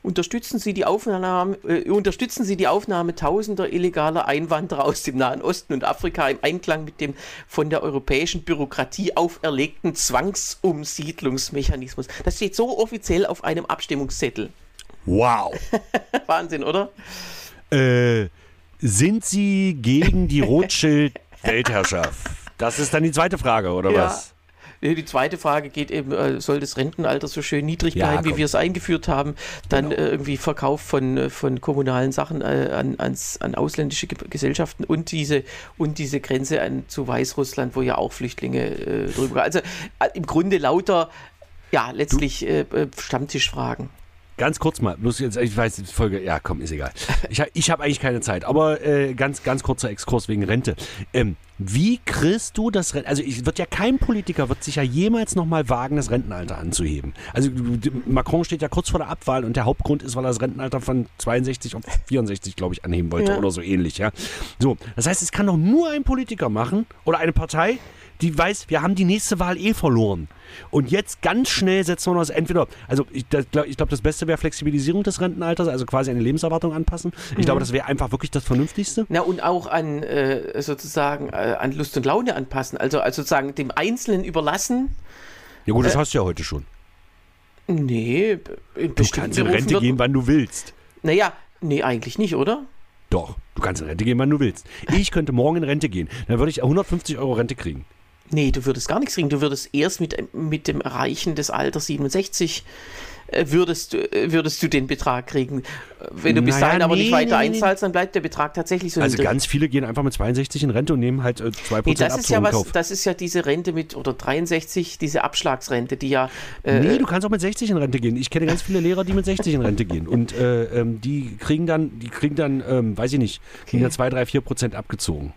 B: Unterstützen Sie, die Aufnahme, äh, unterstützen Sie die Aufnahme tausender illegaler Einwanderer aus dem Nahen Osten und Afrika im Einklang mit dem von der europäischen Bürokratie auferlegten Zwangsumsiedlungsmechanismus? Das steht so offiziell auf einem Abstimmungszettel.
C: Wow.
B: Wahnsinn, oder?
C: Äh, sind Sie gegen die Rothschild-Weltherrschaft? Das ist dann die zweite Frage, oder
B: ja.
C: was?
B: Die zweite Frage geht eben, äh, soll das Rentenalter so schön niedrig
C: Ja,
B: bleiben, wie
C: komm.
B: wir es eingeführt haben? Dann
C: Genau.
B: äh, irgendwie Verkauf von, äh, von kommunalen Sachen äh, an, ans, an ausländische Ge Gesellschaften und diese, und diese Grenze an, zu Weißrussland, wo ja auch Flüchtlinge äh, drüber. Also äh, im Grunde lauter, ja, letztlich äh, äh, Stammtischfragen.
C: Ganz kurz mal, bloß jetzt, ich weiß, die Folge, ja komm, ist egal. Ich, ich habe eigentlich keine Zeit, aber äh, ganz, ganz kurzer Exkurs wegen Rente. Ähm, wie kriegst du das Renten, also ich, wird ja kein Politiker, wird sich ja jemals nochmal wagen, das Rentenalter anzuheben. Also Macron steht ja kurz vor der Abwahl und der Hauptgrund ist, weil er das Rentenalter von 62 auf 64, glaube ich, anheben wollte
B: Ja.
C: oder so ähnlich, ja. So, das heißt, es kann doch nur ein Politiker machen oder eine Partei, die weiß, wir haben die nächste Wahl eh verloren. Und jetzt ganz schnell setzen wir das entweder, also ich, das, glaub- ich glaube, das Beste wäre Flexibilisierung des Rentenalters, also quasi eine Lebenserwartung anpassen. Ich glaube, das wäre einfach wirklich das Vernünftigste.
B: Na, und auch an äh, sozusagen äh, an Lust und Laune anpassen. Also, also sozusagen dem Einzelnen überlassen.
C: Ja gut, das hast du ja heute schon.
B: Nee,
C: Du kannst in Rente
B: wird-
C: gehen, wann du willst.
B: Naja, nee, eigentlich nicht, oder?
C: Doch, du kannst in Rente gehen, wann du willst. Ich könnte morgen in Rente gehen. Dann würde ich 150 Euro Rente kriegen.
B: Nee, du würdest gar nichts kriegen. Du würdest erst mit, mit dem Erreichen des Alters 67 äh, würdest, äh, würdest du den Betrag kriegen. Äh, Wenn du bis
C: Naja,
B: dahin aber
C: nee,
B: nicht weiter
C: nee,
B: einzahlst, dann bleibt der Betrag tatsächlich so
C: Also ganz viele gehen einfach mit 62 in Rente und nehmen halt äh, 2%
B: Nee, das ist ja was,
C: Kauf.
B: das ist ja diese Rente mit, oder 63, diese Abschlagsrente, die ja, äh,
C: Nee, du kannst auch mit 60 in Rente gehen. Ich kenne ganz viele Lehrer, die mit 60 in Rente gehen. Und äh, ähm, die kriegen dann, die kriegen dann, ähm, weiß ich nicht, kriegen dann 2, 3, 4 Prozent abgezogen.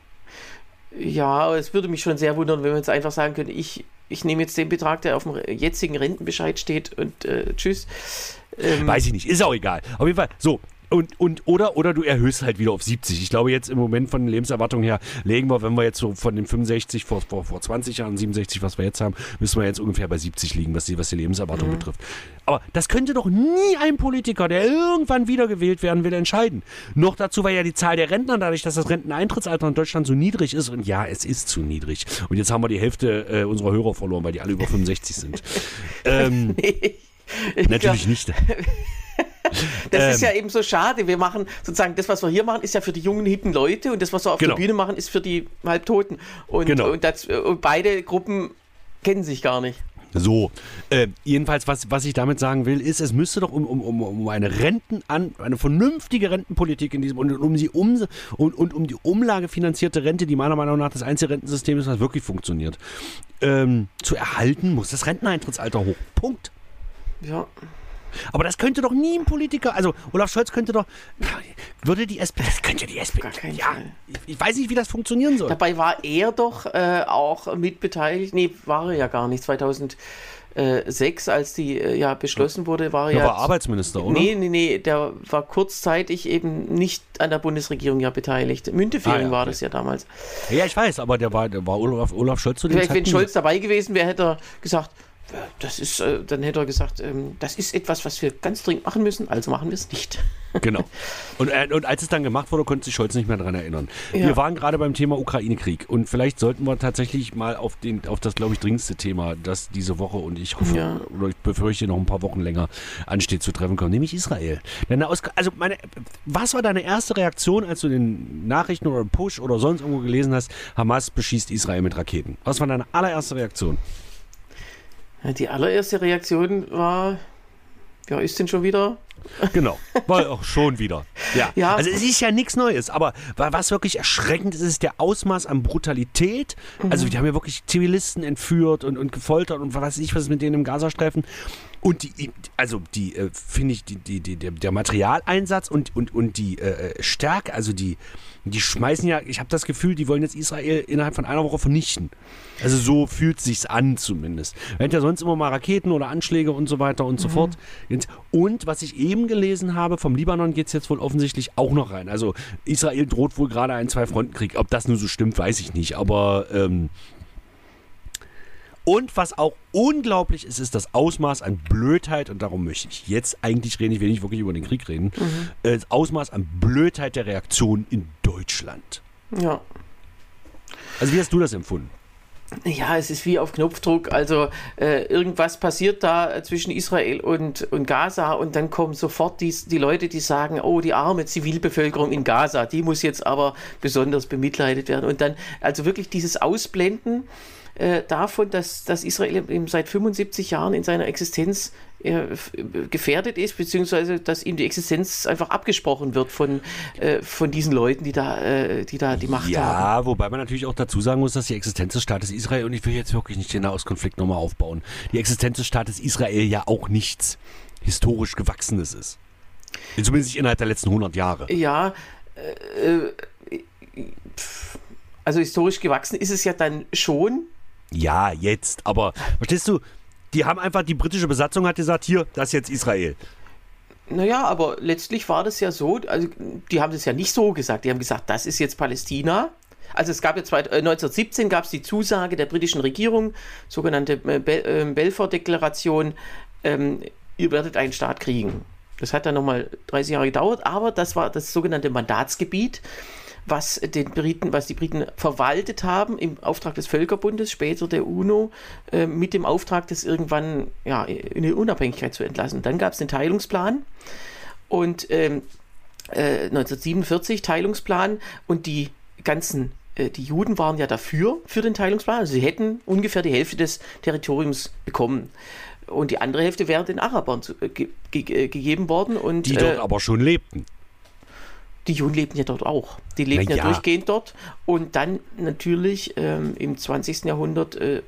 B: Ja, es würde mich schon sehr wundern, wenn wir jetzt einfach sagen können, ich, ich nehme jetzt den Betrag, der auf dem jetzigen Rentenbescheid steht und äh, tschüss. Ähm,
C: Weiß ich nicht, ist auch egal. Auf jeden Fall, so. Und, und, oder, oder du erhöhst halt wieder auf 70. Ich glaube, jetzt im Moment von den Lebenserwartungen her legen wir, wenn wir jetzt so von den 65 vor, vor, vor 20 Jahren, 67, was wir jetzt haben, müssen wir jetzt ungefähr bei 70 liegen, was die, was die Lebenserwartung betrifft. Aber das könnte doch nie ein Politiker, der irgendwann wiedergewählt werden will, entscheiden. Noch dazu, weil ja die Zahl der Rentner, dadurch, dass das Renteneintrittsalter in Deutschland so niedrig ist, und ja, es ist zu niedrig. Und jetzt haben wir die Hälfte äh, unserer Hörer verloren, weil die alle über 65 sind. ähm, natürlich nicht.
B: Das ist
C: Ähm.
B: ja eben so schade. Wir machen sozusagen das, was wir hier machen, ist ja für die jungen, hippen Leute und das, was wir auf
C: Genau.
B: der Bühne machen, ist für die Halbtoten. Und,
C: Genau.
B: und, das, und beide Gruppen kennen sich gar nicht.
C: So, äh, jedenfalls, was, was ich damit sagen will, ist, es müsste doch um, um, um, um eine Renten an, eine vernünftige Rentenpolitik in diesem und um die um, und, und um die umlagefinanzierte Rente, die meiner Meinung nach das einzige Rentensystem ist, was wirklich funktioniert, ähm, zu erhalten, muss das Renteneintrittsalter hoch. Punkt.
B: Ja.
C: Aber das könnte doch nie ein Politiker, also Olaf Scholz könnte doch, würde die SPD, das könnte die SPD, ja,
B: Fall.
C: ich, ich weiß nicht, wie das funktionieren soll.
B: Dabei war er doch äh, auch mitbeteiligt. Nee, war er ja gar nicht. 2006, als die äh, ja beschlossen wurde, war er
C: Er
B: ja.
C: war Arbeitsminister, oder?
B: Nee, nee, nee, der war kurzzeitig eben nicht an der Bundesregierung ja beteiligt. Müntefering
C: Ah, ja,
B: war
C: okay.
B: das ja damals.
C: Ja, ich weiß, aber der war, der war Olaf, Olaf Scholz zu dem
B: Vielleicht, wenn
C: Zeitpunkt-
B: Scholz dabei gewesen wäre, hätte er gesagt, äh, das ist, äh, dann hätte er gesagt, ähm, das ist etwas, was wir ganz dringend machen müssen, also machen wir es nicht.
C: Genau. Und, äh, und als es dann gemacht wurde, konnte sich Scholz nicht mehr daran erinnern.
B: Ja.
C: Wir waren gerade beim Thema Ukraine-Krieg und vielleicht sollten wir tatsächlich mal auf, den, auf das, glaube ich, dringendste Thema, das diese Woche und ich hoffe,
B: Ja.
C: oder ich befürchte noch ein paar Wochen länger ansteht zu treffen kommen, nämlich Israel. Also meine, was war deine erste Reaktion, als du den Nachrichten oder Push oder sonst irgendwo gelesen hast, Hamas beschießt Israel mit Raketen? Was war deine allererste Reaktion?
B: Die allererste Reaktion war, ja, ist denn schon wieder?
C: Genau, war auch schon wieder. Ja.
B: Ja.
C: Also es ist ja nichts Neues, aber wa- was wirklich erschreckend ist, ist der Ausmaß an Brutalität. Also die haben ja wirklich Zivilisten entführt und, und gefoltert und was weiß ich, was mit denen im Gazastreifen. Und die, also die, äh, finde ich, die, die, die, der, der Materialeinsatz und, und, und die äh, Stärke, also die, die schmeißen ja, ich habe das Gefühl, die wollen jetzt Israel innerhalb von einer Woche vernichten. Also so fühlt sich's an zumindest. Hatten ja sonst immer mal Raketen oder Anschläge und so weiter und so fort. Und was ich eben gelesen habe, vom Libanon geht's jetzt wohl offensichtlich auch noch rein. Also Israel droht wohl gerade einen Zwei-Fronten-Krieg. Ob das nur so stimmt, weiß ich nicht. Aber ähm, und was auch unglaublich ist, ist das Ausmaß an Blödheit, und darum möchte ich jetzt eigentlich reden, ich will nicht wirklich über den Krieg reden, äh, das Ausmaß an Blödheit der Reaktion in Deutschland.
B: Ja.
C: Also wie hast du das empfunden?
B: Ja, es ist wie auf Knopfdruck. Also äh, irgendwas passiert da äh, zwischen Israel und, und Gaza und dann kommen sofort die, die Leute, die sagen, oh, die arme Zivilbevölkerung in Gaza, die muss jetzt aber besonders bemitleidet werden. Und dann, also wirklich dieses Ausblenden äh, davon, dass, dass Israel eben seit 75 Jahren in seiner Existenz äh, gefährdet ist, beziehungsweise dass ihm die Existenz einfach abgesprochen wird von, äh, von diesen Leuten, die da, äh, die da die Macht
C: ja,
B: haben.
C: Ja, wobei man natürlich auch dazu sagen muss, dass die Existenz des Staates Israel, und ich will jetzt wirklich nicht den Nahostkonflikt nochmal aufbauen, die Existenz des Staates Israel ja auch nichts historisch Gewachsenes ist. Zumindest nicht innerhalb der letzten 100 Jahre.
B: Ja, äh, also historisch gewachsen ist es ja dann schon.
C: Ja, jetzt, aber verstehst du, die haben einfach, die britische Besatzung hat gesagt, hier, das ist jetzt Israel.
B: Naja, aber letztlich war das ja so, also die haben das ja nicht so gesagt, die haben gesagt, das ist jetzt Palästina. Also es gab ja zwei, äh, 1917 gab es die Zusage der britischen Regierung, sogenannte äh, Be äh, Belfort-Deklaration, ähm, ihr werdet einen Staat kriegen. Das hat dann nochmal 30 Jahre gedauert, aber das war das sogenannte Mandatsgebiet, was, den Briten, was die Briten verwaltet haben im Auftrag des Völkerbundes, später der UNO, äh, mit dem Auftrag, das irgendwann ja, in die Unabhängigkeit zu entlassen. Dann gab es den Teilungsplan und ähm, äh, 1947 Teilungsplan und die ganzen äh, die Juden waren ja dafür, für den Teilungsplan. Also sie hätten ungefähr die Hälfte des Territoriums bekommen und die andere Hälfte wäre den Arabern zu, äh, ge, ge, äh, gegeben worden. Und,
C: die dort äh, aber schon lebten.
B: Die Juden lebten ja dort auch. Die lebten ja. ja durchgehend dort. Und dann natürlich ähm, im 20. Jahrhundert äh,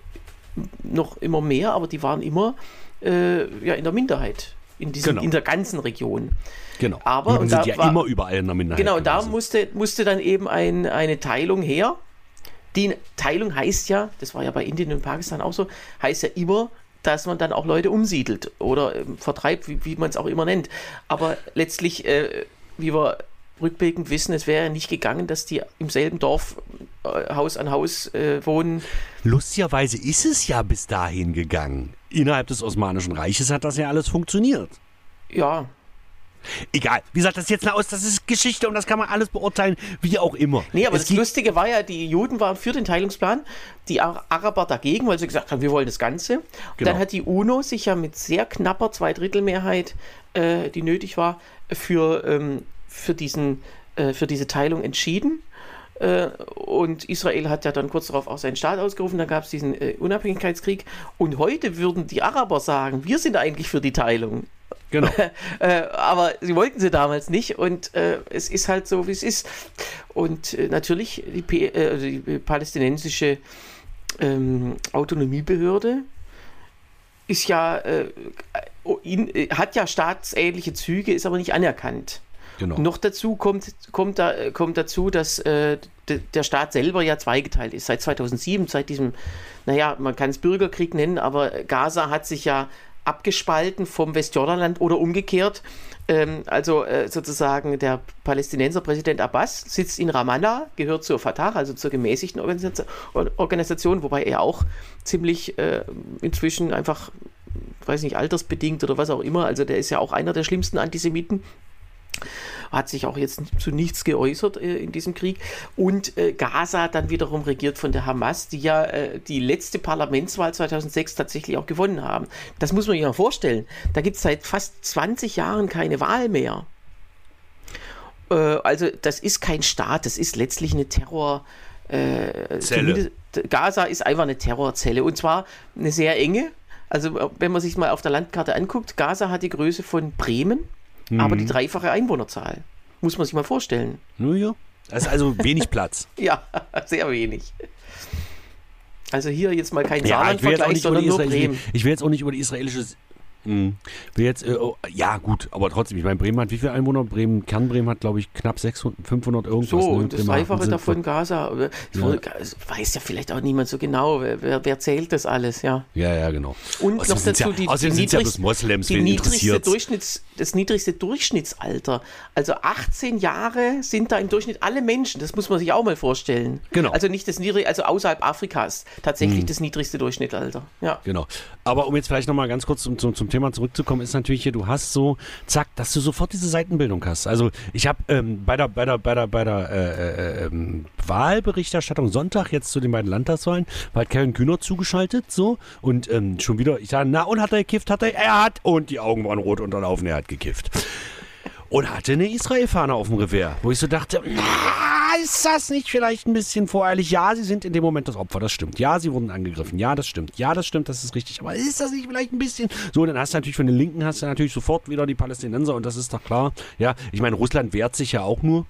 B: noch immer mehr, aber die waren immer äh, ja, in der Minderheit. In, diesem,
C: Genau.
B: in der ganzen Region.
C: Genau.
B: Aber
C: und sind
B: da
C: ja
B: war-
C: immer überall in der Minderheit.
B: Genau, und da
C: gewesen.
B: musste, musste dann eben ein, eine Teilung her. Die Teilung heißt ja, das war ja bei Indien und Pakistan auch so, heißt ja immer, dass man dann auch Leute umsiedelt oder ähm, vertreibt, wie, wie man es auch immer nennt. Aber letztlich, äh, wie wir rückblickend wissen, es wäre ja nicht gegangen, dass die im selben Dorf äh, Haus an Haus äh, wohnen.
C: Lustigerweise ist es ja bis dahin gegangen. Innerhalb des Osmanischen Reiches hat das ja alles funktioniert.
B: Ja,
C: Egal. Wie gesagt, das ist jetzt eine aus, das ist Geschichte und das kann man alles beurteilen, wie auch immer.
B: Nee, aber
C: Es
B: das Lustige war ja, die Juden waren für den Teilungsplan, die Ar- Araber dagegen, weil sie gesagt haben, wir wollen das Ganze. Und
C: Genau.
B: dann hat die UNO sich ja mit sehr knapper Zweidrittelmehrheit, äh, die nötig war, für, ähm, für, diesen, äh, für diese Teilung entschieden. Äh, und Israel hat ja dann kurz darauf auch seinen Staat ausgerufen, dann gab es diesen äh, Unabhängigkeitskrieg. Und heute würden die Araber sagen, wir sind eigentlich für die Teilung.
C: Genau.
B: Äh, aber sie wollten sie damals nicht und äh, es ist halt so, wie es ist. Und natürlich die, also die palästinensische ähm, Autonomiebehörde ist ja, äh, in, hat ja staatsähnliche Züge, ist aber nicht anerkannt.
C: Genau.
B: Noch dazu kommt, kommt, da, äh, kommt dazu, dass äh, de, der Staat selber ja zweigeteilt ist. Seit 2007, seit diesem, naja, man kann es Bürgerkrieg nennen, aber Gaza hat sich ja abgespalten vom Westjordanland oder umgekehrt. Ähm, also äh, sozusagen der Palästinenser Präsident Abbas sitzt in Ramallah, gehört zur Fatah, also zur gemäßigten Organisation, Organisation wobei er auch ziemlich äh, inzwischen einfach, weiß nicht, altersbedingt oder was auch immer, also der ist ja auch einer der schlimmsten Antisemiten hat sich auch jetzt zu nichts geäußert äh, in diesem Krieg. Und äh, Gaza dann wiederum regiert von der Hamas, die ja äh, die letzte Parlamentswahl 2006 tatsächlich auch gewonnen haben. Das muss man sich mal vorstellen. Da gibt es seit fast 20 Jahren keine Wahl mehr. Äh, also das ist kein Staat, das ist letztlich eine Terror... Äh,
C: Zelle.
B: Gaza ist einfach eine Terrorzelle und zwar eine sehr enge. Also wenn man sich mal auf der Landkarte anguckt, Gaza hat die Größe von Bremen, aber die dreifache Einwohnerzahl. Muss man sich mal vorstellen.
C: Nun ja. Das ist also wenig Platz.
B: Ja, sehr wenig. Also hier jetzt mal kein
C: Ja,
B: Saarland-Vergleich, sondern nur
C: Israel,
B: Bremen.
C: ich will jetzt auch nicht über die israelische. Hm. Will jetzt, äh, oh, ja, gut, aber trotzdem, ich meine, Bremen hat wie viele Einwohner? Bremen, Kernbremen hat, glaube ich, knapp 600, 500 irgendwas.
B: So,
C: ne?
B: und das Dreifache davon Gaza.
C: Ja.
B: weiß ja vielleicht auch niemand so genau, wer, wer, zählt das alles, ja.
C: Ja, ja, genau.
B: Und
C: Außerdem
B: noch dazu
C: ja,
B: die,
C: außerdem
B: die,
C: sind's ja Moslems,
B: die niedrigste? Durchschnitts, das niedrigste Durchschnittsalter. Also 18 Jahre sind da im Durchschnitt alle Menschen. Das muss man sich auch mal vorstellen.
C: Genau.
B: Also nicht das niedrigste, also außerhalb Afrikas tatsächlich das niedrigste Durchschnittsalter. Ja.
C: Genau. Aber um jetzt vielleicht nochmal ganz kurz zum, zum, zum Thema zurückzukommen, ist natürlich hier, du hast so, zack, dass du sofort diese Seitenbildung hast. Also ich habe ähm, bei der, bei der, bei der, bei der äh, äh, ähm, Wahlberichterstattung Sonntag jetzt zu den beiden Landtagswahlen, war halt Kevin Kühner zugeschaltet, so, und ähm, schon wieder, ich sage, na und hat er gekifft, hat er, er hat, und die Augen waren rot unterlaufen, er hat gekifft. Und hatte eine Israel-Fahne auf dem Revers, wo ich so dachte, na, ist das nicht vielleicht ein bisschen voreilig? Ja, sie sind in dem Moment das Opfer, das stimmt. Ja, sie wurden angegriffen. Ja, das stimmt. Ja, das stimmt, das ist richtig. Aber ist das nicht vielleicht ein bisschen. So, dann hast du natürlich von den Linken hast du natürlich sofort wieder die Palästinenser und das ist doch klar. Ja, ich meine, Russland wehrt sich ja auch nur.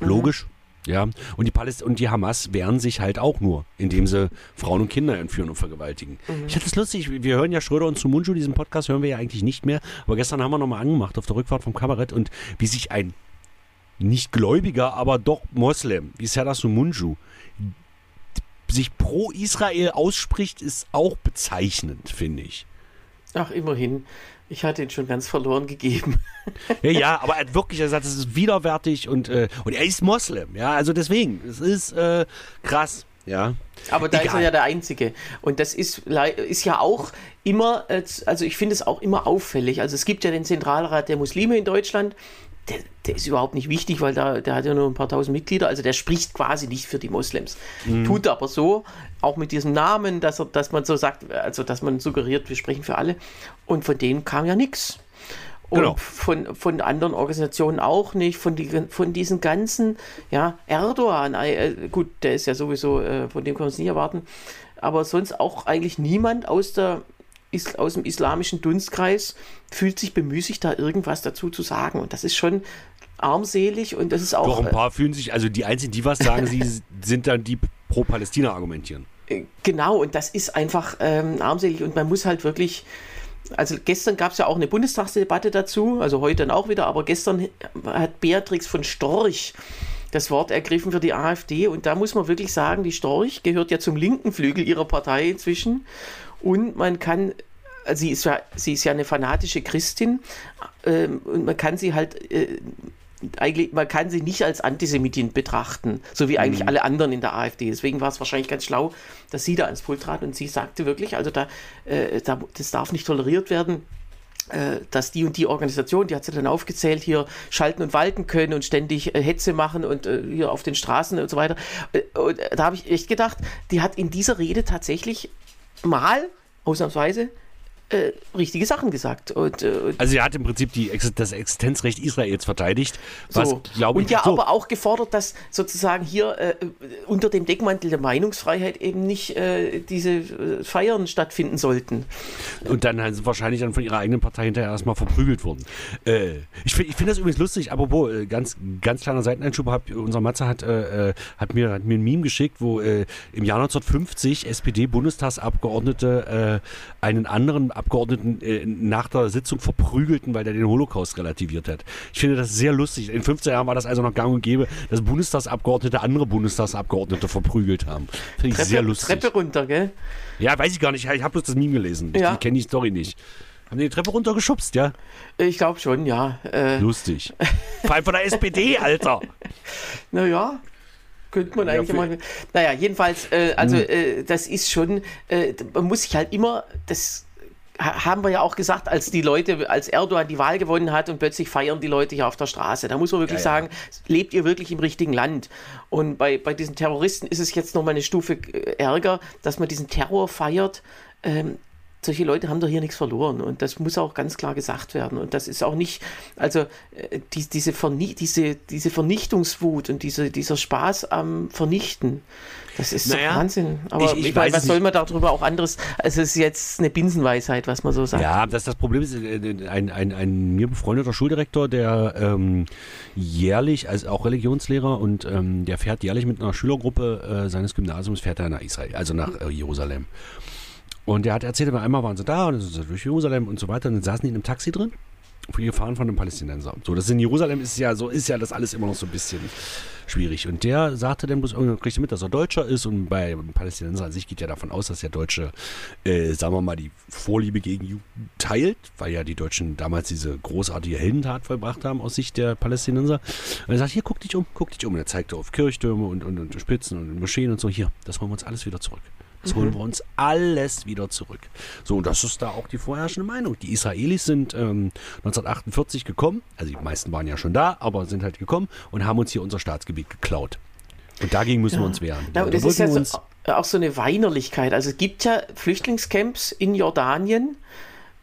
C: Logisch. Ja, und die, Paläst und die Hamas wehren sich halt auch nur, indem sie Frauen und Kinder entführen und vergewaltigen. Ich finde das lustig, wir hören ja Schröder und Sumunju, diesen Podcast hören wir ja eigentlich nicht mehr, aber gestern haben wir nochmal angemacht auf der Rückfahrt vom Kabarett und wie sich ein nicht gläubiger, aber doch Moslem, wie Serdar Sumunju, sich pro Israel ausspricht, ist auch bezeichnend, finde ich.
B: Ach, immerhin. Ich hatte ihn schon ganz verloren gegeben.
C: Ja, ja, aber er hat wirklich gesagt, es ist widerwärtig und, äh, und er ist Moslem. Ja, also deswegen, es ist äh, krass. Ja.
B: Aber da ist
C: Egal.
B: er ja der Einzige. Und das ist, ist ja auch immer, äh, also ich finde es auch immer auffällig. Also es gibt ja den Zentralrat der Muslime in Deutschland. Der, der ist überhaupt nicht wichtig, weil da, der hat ja nur ein paar tausend Mitglieder. Also der spricht quasi nicht für die Moslems. Tut aber so, auch mit diesem Namen, dass, er, dass man so sagt, also dass man suggeriert, wir sprechen für alle. Und von denen kam ja nichts. Und
C: Genau.
B: von, von anderen Organisationen auch nicht, von, die, von diesen ganzen, ja, Erdogan, äh, gut, der ist ja sowieso, äh, von dem kann man es nicht erwarten, aber sonst auch eigentlich niemand aus, der, Is- aus dem islamischen Dunstkreis fühlt sich bemüßigt, da irgendwas dazu zu sagen. Und das ist schon armselig und das ist
C: Doch
B: auch.
C: ein paar fühlen sich, also die einzigen, die was sagen, sie sind dann die pro Palästina argumentieren.
B: Äh, Genau, und das ist einfach ähm, armselig und man muss halt wirklich. Also gestern gab es ja auch eine Bundestagsdebatte dazu, also heute dann auch wieder, aber gestern hat Beatrix von Storch das Wort ergriffen für die AfD und da muss man wirklich sagen, die Storch gehört ja zum linken Flügel ihrer Partei inzwischen und man kann, also sie ist ja, sie ist ja eine fanatische Christin ähm, und man kann sie halt äh, eigentlich, man kann sie nicht als Antisemitin betrachten, so wie eigentlich alle anderen in der AfD. Deswegen war es wahrscheinlich ganz schlau, dass sie da ans Pult trat und sie sagte wirklich, also da, äh, da das darf nicht toleriert werden äh, dass die und die Organisation, die hat sie dann aufgezählt, hier schalten und walten können und ständig äh, Hetze machen und äh, hier auf den Straßen und so weiter. Und da habe ich echt gedacht, die hat in dieser Rede tatsächlich mal, ausnahmsweise, äh, richtige Sachen gesagt. Und, äh,
C: Also er hat im Prinzip die, das Existenzrecht Israels verteidigt, was,
B: so.
C: glaube ich,
B: und ja
C: so,
B: aber auch gefordert, dass sozusagen hier äh, unter dem Deckmantel der Meinungsfreiheit eben nicht äh, diese äh, Feiern stattfinden sollten.
C: und dann halt wahrscheinlich dann von ihrer eigenen Partei hinterher erstmal verprügelt wurden. Äh, ich finde ich find das übrigens lustig, apropos, äh, ganz, ganz kleiner Seiteneinschub, hab, unser Matze hat, hat, mir, hat mir ein Meme geschickt, wo im Jahr 1950 SPD-Bundestagsabgeordnete einen anderen Abgeordneten äh, nach der Sitzung verprügelten, weil der den Holocaust relativiert hat. Ich finde das sehr lustig. In 15 Jahren war das also noch gang und gäbe, dass Bundestagsabgeordnete andere Bundestagsabgeordnete verprügelt haben. Finde ich
B: Treppe,
C: sehr lustig.
B: Treppe runter, gell?
C: Ja, weiß ich gar nicht. Ich habe bloß das Meme gelesen. Ich
B: Ja.
C: kenne die Story nicht. Haben die die Treppe runtergeschubst, ja?
B: Ich glaube schon, ja. Äh,
C: Lustig. Vor allem von der SPD, Alter.
B: Naja, könnte man
C: Ja,
B: eigentlich mal. Naja, jedenfalls, äh, also
C: Hm.
B: äh, das ist schon, äh, man muss sich halt immer, das haben wir ja auch gesagt, als die Leute, als Erdogan die Wahl gewonnen hat und plötzlich feiern die Leute hier auf der Straße. Da muss man wirklich
C: Ja, ja.
B: sagen, lebt ihr wirklich im richtigen Land? Und bei, bei diesen Terroristen ist es jetzt nochmal eine Stufe äh, ärger, dass man diesen Terror feiert. Ähm, solche Leute haben doch hier nichts verloren und das muss auch ganz klar gesagt werden und das ist auch nicht, also äh, die, diese, Verni diese, diese Vernichtungswut und diese, dieser Spaß am Vernichten, das ist
C: Naja,
B: Wahnsinn. Aber
C: ich-
B: ich,
C: ich
B: meine, was soll man darüber auch anderes, also es ist jetzt eine Binsenweisheit, was man so sagt.
C: Ja, das, das Problem ist, äh, ein, ein, ein mir befreundeter Schuldirektor, der ähm, jährlich, also auch Religionslehrer, und ähm, der fährt jährlich mit einer Schülergruppe äh, seines Gymnasiums, fährt er nach Israel, also nach äh, Jerusalem. Und der hat erzählt, aber einmal waren sie da und dann sind sie durch Jerusalem und so weiter und dann saßen die in einem Taxi drin. Gefahren von einem Palästinenser. So, das in Jerusalem ist ja so, ist ja das alles immer noch so ein bisschen schwierig. Und der sagte dann bloß irgendwann, kriegte mit, dass er Deutscher ist und bei Palästinenser an sich geht ja davon aus, dass der Deutsche, äh, sagen wir mal, die Vorliebe gegen Juden teilt, weil ja die Deutschen damals diese großartige Heldentat vollbracht haben aus Sicht der Palästinenser. Und er sagt, hier, guck dich um, guck dich um. Und er zeigte auf Kirchtürme und, und, und Spitzen und Moscheen und so, hier, das holen wir uns alles wieder zurück. Das holen wir uns alles wieder zurück. So, und das ist da auch die vorherrschende Meinung. Die Israelis sind ähm, 1948 gekommen, also die meisten waren ja schon da, aber sind halt gekommen und haben uns hier unser Staatsgebiet geklaut. Und dagegen müssen wir uns wehren.
B: Ja, das ist ja so, auch so eine Weinerlichkeit. Also es gibt ja Flüchtlingscamps in Jordanien,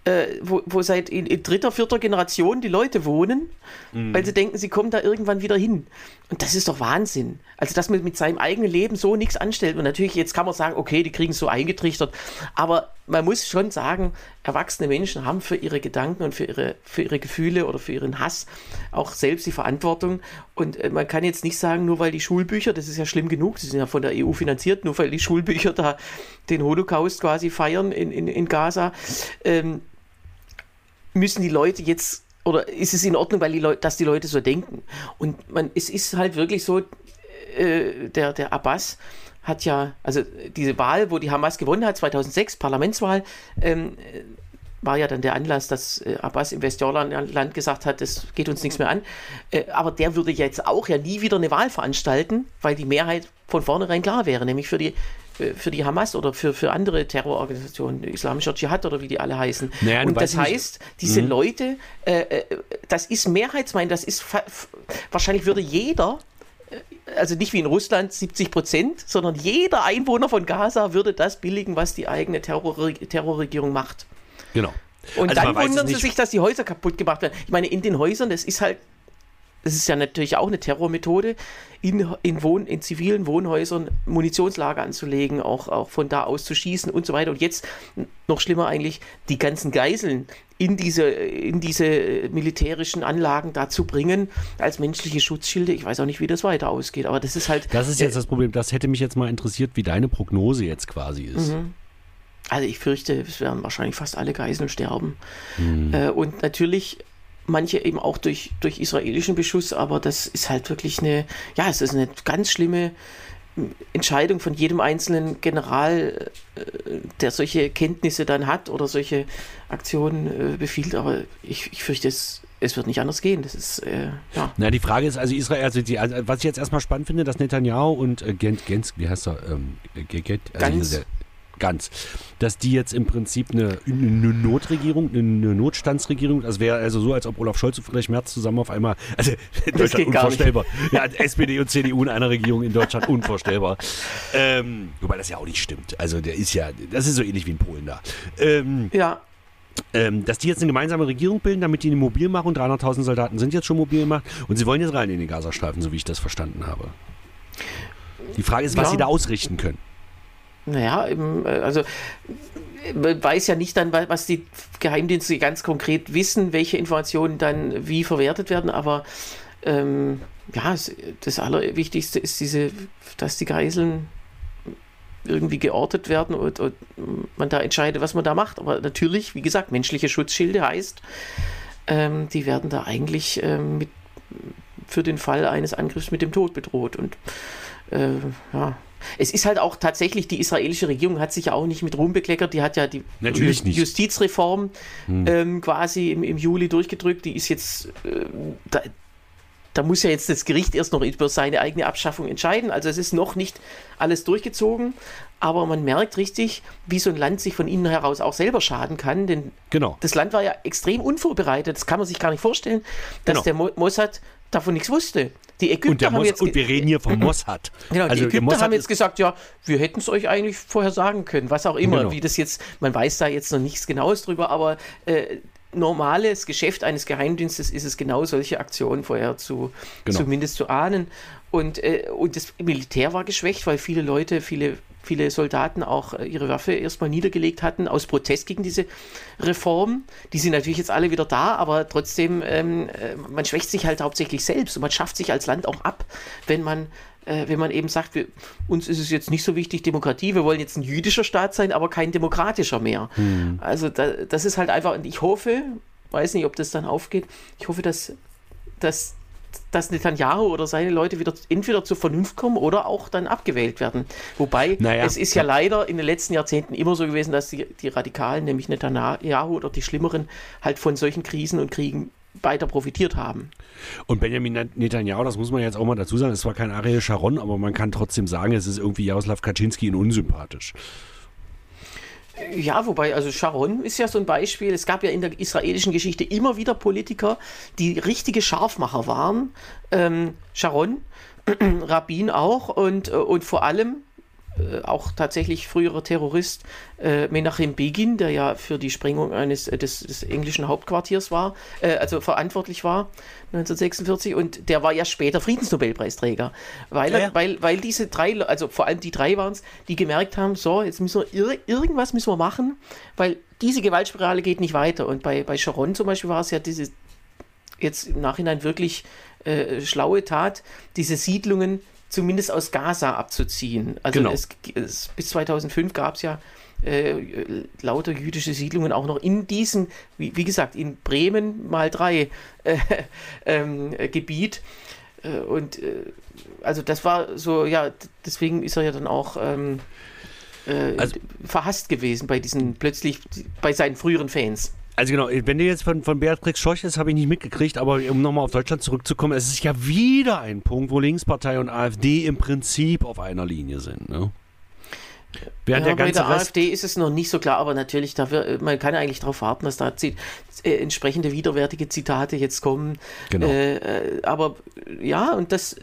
B: äh, wo, wo seit in, in dritter, vierter Generation die Leute wohnen,
C: Mhm.
B: weil sie denken, sie kommen da irgendwann wieder hin. Und das ist doch Wahnsinn. Also, dass man mit seinem eigenen Leben so nichts anstellt. Und natürlich, jetzt kann man sagen, okay, die kriegen es so eingetrichtert. Aber man muss schon sagen, erwachsene Menschen haben für ihre Gedanken und für ihre, für ihre Gefühle oder für ihren Hass auch selbst die Verantwortung. Und äh, man kann jetzt nicht sagen, nur weil die Schulbücher, das ist ja schlimm genug, die sind ja von der EU finanziert, nur weil die Schulbücher da den Holocaust quasi feiern in, in, in Gaza, ähm, müssen die Leute jetzt oder ist es in Ordnung, weil die dass die Leute so denken? Und man, es ist halt wirklich so, äh, der, der Abbas hat ja, also diese Wahl, wo die Hamas gewonnen hat, 2006, Parlamentswahl, ähm, war ja dann der Anlass, dass äh, Abbas im Westjordanland gesagt hat, das geht uns nichts mehr an. Äh, aber der würde jetzt auch ja nie wieder eine Wahl veranstalten, weil die Mehrheit von vornherein klar wäre, nämlich für die äh, für die Hamas oder für, für andere Terrororganisationen, Islamischer Dschihad oder wie die alle heißen. Naja, und das heißt, diese mhm. Leute, äh, äh, das ist Mehrheitsmeinung, das ist wahrscheinlich würde jeder äh, also nicht wie in Russland 70 Prozent, sondern jeder Einwohner von Gaza würde das billigen, was die eigene Terror Terrorregierung macht.
C: Genau.
B: Und also dann wundern sie sich, dass die Häuser kaputt gemacht werden. Ich meine, in den Häusern, das ist halt das ist ja natürlich auch eine Terrormethode, in, in, Wohn-, in zivilen Wohnhäusern Munitionslager anzulegen, auch, auch von da aus zu schießen und so weiter. Und jetzt noch schlimmer eigentlich, die ganzen Geiseln in diese, in diese militärischen Anlagen dazu bringen, als menschliche Schutzschilde. Ich weiß auch nicht, wie das weiter ausgeht, aber das ist halt.
C: Das ist jetzt äh, das Problem. Das hätte mich jetzt mal interessiert, wie deine Prognose jetzt quasi ist. Mhm.
B: Also ich fürchte, es werden wahrscheinlich fast alle Geiseln sterben. Mhm. Äh, und natürlich manche eben auch durch, durch israelischen Beschuss, aber das ist halt wirklich eine, ja, es ist eine ganz schlimme Entscheidung von jedem einzelnen General, äh, der solche Kenntnisse dann hat oder solche Aktionen äh, befiehlt, aber ich, ich fürchte, es, es wird nicht anders gehen. Das ist, äh, ja.
C: Na, die Frage ist, also Israel, also, die, also was ich jetzt erstmal spannend finde, dass Netanyahu und äh, Gent, Gens, wie heißt er, ähm, Gent, also
B: Ganz, der,
C: ganz. Dass die jetzt im Prinzip eine, eine Notregierung, eine Notstandsregierung, das wäre also so, als ob Olaf Scholz und Friedrich Merz zusammen auf einmal, also in das Deutschland unvorstellbar. Ja, SPD und CDU in einer Regierung in Deutschland unvorstellbar. Ähm, wobei das ja auch nicht stimmt. Also der ist ja, das ist so ähnlich wie in Polen da. Ähm,
B: ja.
C: Ähm, dass die jetzt eine gemeinsame Regierung bilden, damit die eine mobil machen. 300.000 Soldaten sind jetzt schon mobil gemacht und sie wollen jetzt rein in den Gazastreifen, so wie ich das verstanden habe. Die Frage ist, was ja. sie da ausrichten können.
B: Naja, eben, äh, also man weiß ja nicht dann, was die Geheimdienste ganz konkret wissen, welche Informationen dann wie verwertet werden, aber ähm, ja, das Allerwichtigste ist diese, dass die Geiseln irgendwie geortet werden und, und, man da entscheidet, was man da macht. Aber natürlich, wie gesagt, menschliche Schutzschilde heißt, ähm, die werden da eigentlich ähm, mit, für den Fall eines Angriffs mit dem Tod bedroht. Und äh, ja, es ist halt auch tatsächlich, die israelische Regierung hat sich ja auch nicht mit Ruhm bekleckert. Die hat ja die
C: Natürlich
B: Justizreform hm. ähm, quasi im, im, Juli durchgedrückt. Die ist jetzt, äh, da, da, muss ja jetzt das Gericht erst noch über seine eigene Abschaffung entscheiden. Also es ist noch nicht alles durchgezogen. Aber man merkt richtig, wie so ein Land sich von innen heraus auch selber schaden kann. Denn
C: genau.
B: das Land war ja extrem unvorbereitet. Das kann man sich gar nicht vorstellen, dass genau. der Mossad davon nichts wusste. Die Ägypter
C: und haben
B: jetzt.
C: Und wir reden hier vom Mossad.
B: Genau, also die Ägypter haben jetzt gesagt, ja, wir hätten es euch eigentlich vorher sagen können, was auch immer, genau. wie das jetzt, man weiß da jetzt noch nichts Genaues drüber, aber äh, normales Geschäft eines Geheimdienstes ist es genau, solche Aktionen vorher zu genau. zumindest zu ahnen. Und, äh, und das Militär war geschwächt, weil viele Leute, viele viele Soldaten auch äh, ihre Waffe erstmal niedergelegt hatten aus Protest gegen diese Reform. Die sind natürlich jetzt alle wieder da, aber trotzdem, ähm, äh, man schwächt sich halt hauptsächlich selbst und man schafft sich als Land auch ab, wenn man äh, wenn man eben sagt, wir, uns ist es jetzt nicht so wichtig Demokratie, wir wollen jetzt ein jüdischer Staat sein, aber kein demokratischer mehr. Hm. Also da, das ist halt einfach, und ich hoffe, weiß nicht, ob das dann aufgeht, ich hoffe, dass, dass dass Netanyahu oder seine Leute wieder entweder zur Vernunft kommen oder auch dann abgewählt werden. Wobei naja, es ist ja leider in den letzten Jahrzehnten immer so gewesen, dass die, die Radikalen, nämlich Netanyahu oder die Schlimmeren, halt von solchen Krisen und Kriegen weiter profitiert haben.
C: Und Benjamin Netanyahu, das muss man jetzt auch mal dazu sagen, es war kein Ariel Sharon, aber man kann trotzdem sagen, es ist irgendwie Jaroslav Kaczynski in unsympathisch.
B: Ja, wobei, also Sharon ist ja so ein Beispiel. Es gab ja in der israelischen Geschichte immer wieder Politiker, die richtige Scharfmacher waren. Ähm, Sharon, Rabin auch und, und vor allem äh, auch tatsächlich früherer Terrorist äh, Menachem Begin, der ja für die Sprengung eines äh, des, des, englischen Hauptquartiers war, äh, also verantwortlich war 1946 und der war ja später Friedensnobelpreisträger, weil, ja, weil, weil diese drei, also vor allem die drei waren es, die gemerkt haben, so, jetzt müssen wir ir irgendwas müssen wir machen, weil diese Gewaltspirale geht nicht weiter. Und bei, bei Sharon zum Beispiel war es ja diese jetzt im Nachhinein wirklich äh, schlaue Tat, diese Siedlungen zumindest aus Gaza abzuziehen. Also genau. es, es, bis 2005 gab es ja äh, lauter jüdische Siedlungen auch noch in diesem, wie, wie gesagt, in Bremen mal drei äh, ähm, Gebiet. Äh, und äh, also das war so, ja, deswegen ist er ja dann auch ähm, äh, also, verhasst gewesen bei diesen plötzlich, bei seinen früheren Fans.
C: Also genau, wenn du jetzt von, von Beatrix Scheuch ist, habe ich nicht mitgekriegt, aber um nochmal auf Deutschland zurückzukommen, es ist ja wieder ein Punkt, wo Linkspartei und AfD im Prinzip auf einer Linie sind. Ne?
B: Während ja, der ganze bei der Rest AfD ist es noch nicht so klar, aber natürlich, da wir, man kann eigentlich darauf warten, dass da äh, entsprechende widerwärtige Zitate jetzt kommen. Genau. Äh, äh, aber ja, und das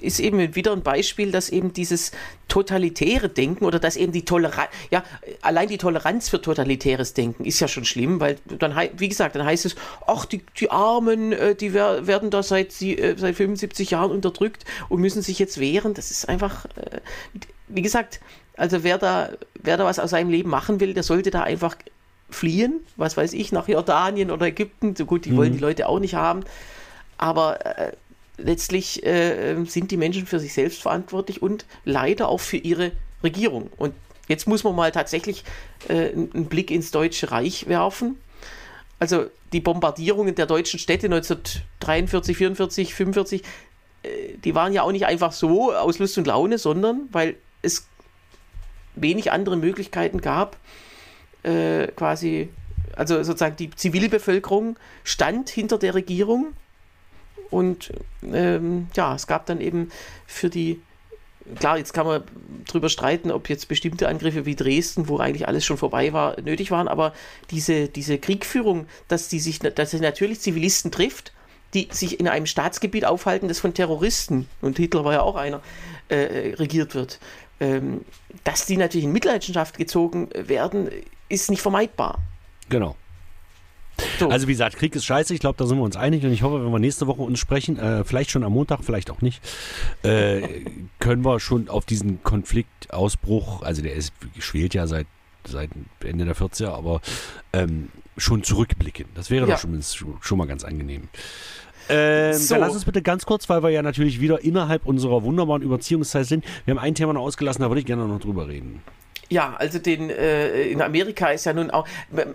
B: ist eben wieder ein Beispiel, dass eben dieses totalitäre Denken oder dass eben die Toleranz, ja, allein die Toleranz für totalitäres Denken ist ja schon schlimm, weil dann, wie gesagt, dann heißt es, ach, die, die Armen, äh, die werden da seit, seit 75 Jahren unterdrückt und müssen sich jetzt wehren. Das ist einfach, wie gesagt, also wer da, wer da was aus seinem Leben machen will, der sollte da einfach fliehen, was weiß ich, nach Jordanien oder Ägypten. So gut, die mhm. wollen die Leute auch nicht haben. Aber äh, letztlich äh, sind die Menschen für sich selbst verantwortlich und leider auch für ihre Regierung. Und jetzt muss man mal tatsächlich äh, einen Blick ins Deutsche Reich werfen. Also die Bombardierungen der deutschen Städte 1943, 44, 45, die waren ja auch nicht einfach so aus Lust und Laune, sondern weil es wenig andere Möglichkeiten gab, äh, quasi, also sozusagen die Zivilbevölkerung stand hinter der Regierung und ähm, ja, es gab dann eben für die, klar, jetzt kann man drüber streiten, ob jetzt bestimmte Angriffe wie Dresden, wo eigentlich alles schon vorbei war, nötig waren, aber diese, diese Kriegführung, dass die sich, dass sie natürlich Zivilisten trifft, die sich in einem Staatsgebiet aufhalten, das von Terroristen, und Hitler war ja auch einer, äh, regiert wird ähm, dass die natürlich in Mitleidenschaft gezogen werden, ist nicht vermeidbar.
C: Genau. So. Also wie gesagt, Krieg ist scheiße, ich glaube, da sind wir uns einig und ich hoffe, wenn wir nächste Woche uns sprechen, äh, vielleicht schon am Montag, vielleicht auch nicht, äh, können wir schon auf diesen Konfliktausbruch, also der ist, schwelt ja seit, seit Ende der 40er, aber ähm, schon zurückblicken. Das wäre ja. doch schon, schon mal ganz angenehm. Ähm, so. Dann lass uns bitte ganz kurz, weil wir ja natürlich wieder innerhalb unserer wunderbaren Überziehungszeit sind. Wir haben ein Thema noch ausgelassen, da würde ich gerne noch drüber reden.
B: Ja, also den äh, in Amerika ist ja nun auch,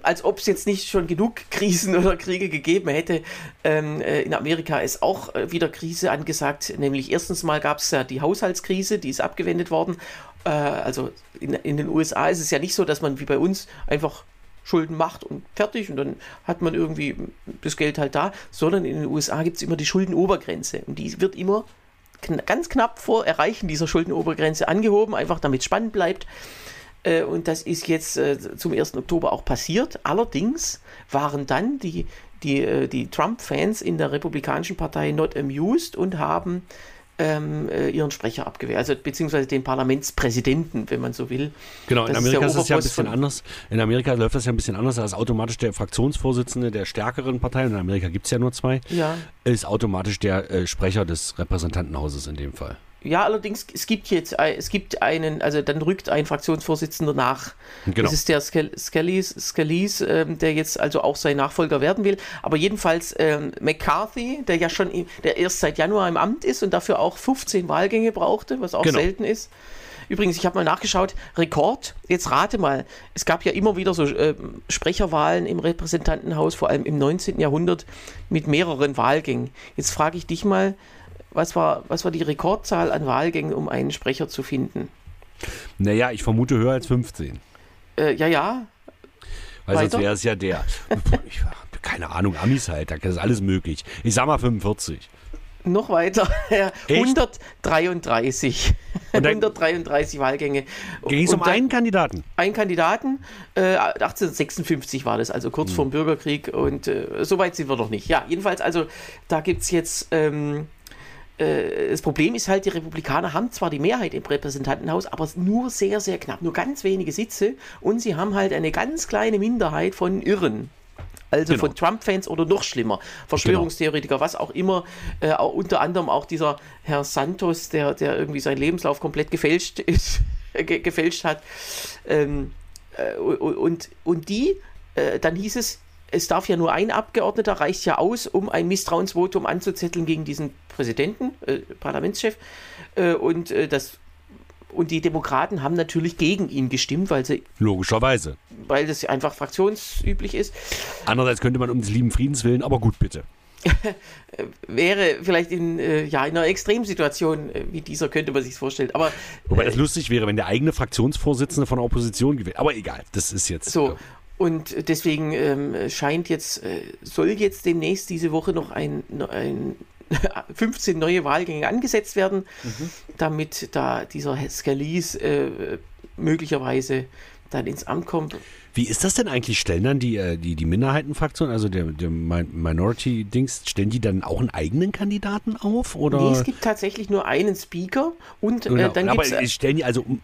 B: als ob es jetzt nicht schon genug Krisen oder Kriege gegeben hätte. Ähm, äh, in Amerika ist auch äh, wieder Krise angesagt. Nämlich erstens mal gab es ja die Haushaltskrise, die ist abgewendet worden. Äh, also in, in den USA ist es ja nicht so, dass man wie bei uns einfach Schulden macht und fertig und dann hat man irgendwie das Geld halt da, sondern in den USA gibt es immer die Schuldenobergrenze und die wird immer kn ganz knapp vor Erreichen dieser Schuldenobergrenze angehoben, einfach damit es spannend bleibt. Äh, und das ist jetzt äh, zum 1. Oktober auch passiert. Allerdings waren dann die, die, äh, die Trump-Fans in der Republikanischen Partei not amused und haben ähm, äh, ihren Sprecher abgewehrt, also beziehungsweise den Parlamentspräsidenten, wenn man so will.
C: Genau, in Amerika ist, es ja ein bisschen anders. In Amerika läuft das ja ein bisschen anders, als automatisch der Fraktionsvorsitzende der stärkeren Partei, und in Amerika gibt es ja nur zwei, ja. ist automatisch der äh, Sprecher des Repräsentantenhauses in dem Fall.
B: Ja, allerdings, es gibt jetzt, es gibt einen, also dann rückt ein Fraktionsvorsitzender nach. Genau. Das ist der Scalise, Scalise ähm, der jetzt also auch sein Nachfolger werden will. Aber jedenfalls ähm, McCarthy, der ja schon, der erst seit Januar im Amt ist und dafür auch 15 Wahlgänge brauchte, was auch genau. selten ist. Übrigens, ich habe mal nachgeschaut, Rekord, jetzt rate mal, es gab ja immer wieder so äh, Sprecherwahlen im Repräsentantenhaus, vor allem im 19. Jahrhundert, mit mehreren Wahlgängen. Jetzt frage ich dich mal, was war, was war die Rekordzahl an Wahlgängen, um einen Sprecher zu finden?
C: Naja, ich vermute höher als 15.
B: Äh, ja, ja.
C: Weil Weiter? sonst wäre es ja der. Ich, keine Ahnung, Amis halt, da ist alles möglich. Ich sag mal 45.
B: Noch weiter. 133. 133 Wahlgänge.
C: Ging es um einen Kandidaten?
B: Einen Kandidaten. Äh, 1856 war das, also kurz hm. vor dem Bürgerkrieg. Und äh, so weit sind wir noch nicht. Ja, jedenfalls, also da gibt es jetzt. Ähm, äh, das Problem ist halt, die Republikaner haben zwar die Mehrheit im Repräsentantenhaus, aber nur sehr, sehr knapp, nur ganz wenige Sitze und sie haben halt eine ganz kleine Minderheit von Irren. Also
C: Genau.
B: von Trump-Fans oder noch schlimmer, Verschwörungstheoretiker, was auch immer, äh, auch unter anderem auch dieser Herr Santos, der, der irgendwie seinen Lebenslauf komplett gefälscht ist, ge gefälscht hat. Ähm, äh, und, und die, äh, dann hieß es, es darf ja nur ein Abgeordneter, reicht ja aus, um ein Misstrauensvotum anzuzetteln gegen diesen Präsidenten, äh, Parlamentschef. Äh, und, äh, das, und die Demokraten haben natürlich gegen ihn gestimmt, weil, sie,
C: Logischerweise.
B: weil das einfach fraktionsüblich ist.
C: Andererseits könnte man um des lieben Friedens willen, aber gut, bitte.
B: Wäre vielleicht in, äh, ja, in einer Extremsituation äh, wie dieser, könnte man sich vorstellen. Aber
C: Wobei das lustig wäre, wenn der eigene Fraktionsvorsitzende von der Opposition gewählt. Aber egal, das ist jetzt.
B: So, und deswegen ähm, scheint jetzt, äh, soll jetzt demnächst diese Woche noch ein, ein 15 neue Wahlgänge angesetzt werden, damit da dieser Scalise äh, möglicherweise dann ins Amt kommt.
C: Wie ist das denn eigentlich? Stellen dann die, äh, die, die Minderheitenfraktion, also der, der Min- Minority-Dings, stellen die dann auch einen eigenen Kandidaten auf? Oder?
B: Nee, es gibt tatsächlich nur einen Speaker und
C: Genau.
B: äh, dann
C: aber
B: gibt es.
C: stellen die also um,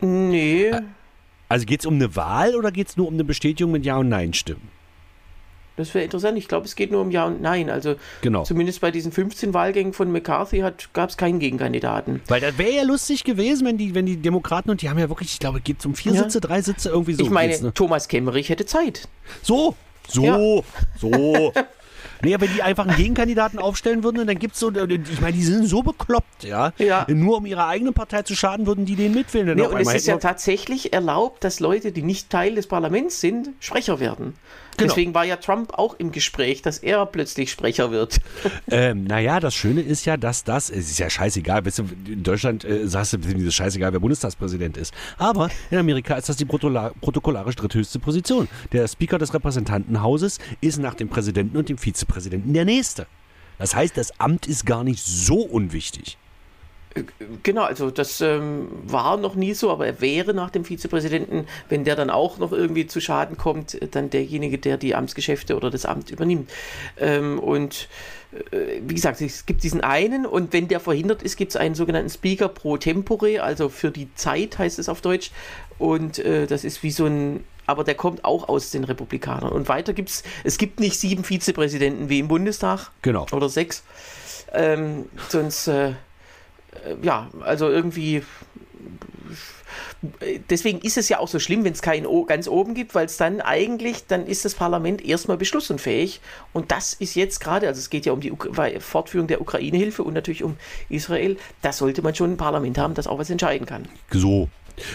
B: Nee,
C: also geht es um eine Wahl oder geht es nur um eine Bestätigung mit Ja und Nein-Stimmen?
B: das wäre interessant. Ich glaube, es geht nur um Ja und Nein. Also
C: Genau.
B: zumindest bei diesen 15 Wahlgängen von McCarthy gab es keinen Gegenkandidaten.
C: Weil das wäre ja lustig gewesen, wenn die, wenn die Demokraten und die haben ja wirklich, ich glaube, geht es um vier
B: Ja.
C: Sitze, drei Sitze, irgendwie so.
B: ich meine,
C: ne?
B: Thomas Kemmerich hätte Zeit.
C: So, so,
B: Ja.
C: so. Nee, wenn die einfach einen Gegenkandidaten aufstellen würden, dann gibt's so, ich meine, die sind so bekloppt, ja.
B: Ja.
C: Nur um ihrer eigenen Partei zu schaden, würden die den mitwählen.
B: Nee, und es ist ja tatsächlich erlaubt, dass Leute, die nicht Teil des Parlaments sind, Sprecher werden.
C: Genau.
B: Deswegen war ja Trump auch im Gespräch, dass er plötzlich Sprecher wird.
C: Ähm, naja, das Schöne ist ja, dass das, es ist ja scheißegal, weißt du, in Deutschland äh, sagst du, es ist scheißegal, wer Bundestagspräsident ist. Aber in Amerika ist das die protokollarisch dritthöchste Position. Der Speaker des Repräsentantenhauses ist nach dem Präsidenten und dem Vizepräsidenten der Nächste. Das heißt, das Amt ist gar nicht so unwichtig.
B: Genau, also das ähm, war noch nie so, aber er wäre nach dem Vizepräsidenten, wenn der dann auch noch irgendwie zu Schaden kommt, äh, dann derjenige, der die Amtsgeschäfte oder das Amt übernimmt. Ähm, und äh, wie gesagt, es gibt diesen einen und wenn der verhindert ist, gibt es einen sogenannten Speaker pro tempore, also für die Zeit heißt es auf Deutsch. Und äh, das ist wie so ein, aber der kommt auch aus den Republikanern. Und weiter gibt es, es gibt nicht sieben Vizepräsidenten wie im Bundestag
C: Genau.
B: oder sechs. Ähm, sonst, äh, äh, ja, also irgendwie. Deswegen ist es ja auch so schlimm, wenn es keinen o ganz oben gibt, weil es dann eigentlich, dann ist das Parlament erstmal beschlussunfähig. Und das ist jetzt gerade, also es geht ja um die Wei- Fortführung der Ukraine-Hilfe und natürlich um Israel. Da sollte man schon ein Parlament haben, das auch was entscheiden kann.
C: So.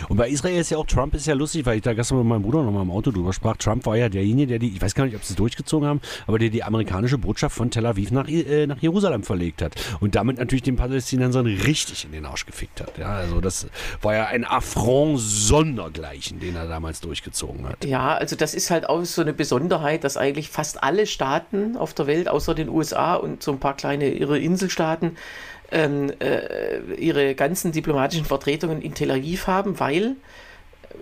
C: Und bei Israel ist ja auch, Trump ist ja lustig, weil ich da gestern mit meinem Bruder noch mal im Auto drüber sprach. Trump war ja derjenige, der die, ich weiß gar nicht, ob sie es durchgezogen haben, aber der die amerikanische Botschaft von Tel Aviv nach, äh, nach Jerusalem verlegt hat. Und damit natürlich den Palästinensern richtig in den Arsch gefickt hat. Ja, also das war ja ein Affront sondergleichen, den er damals durchgezogen hat.
B: Ja, also das ist halt auch so eine Besonderheit, dass eigentlich fast alle Staaten auf der Welt, außer den USA und so ein paar kleine ihre Inselstaaten, ähm, äh, ihre ganzen diplomatischen Vertretungen in Tel Aviv haben, weil,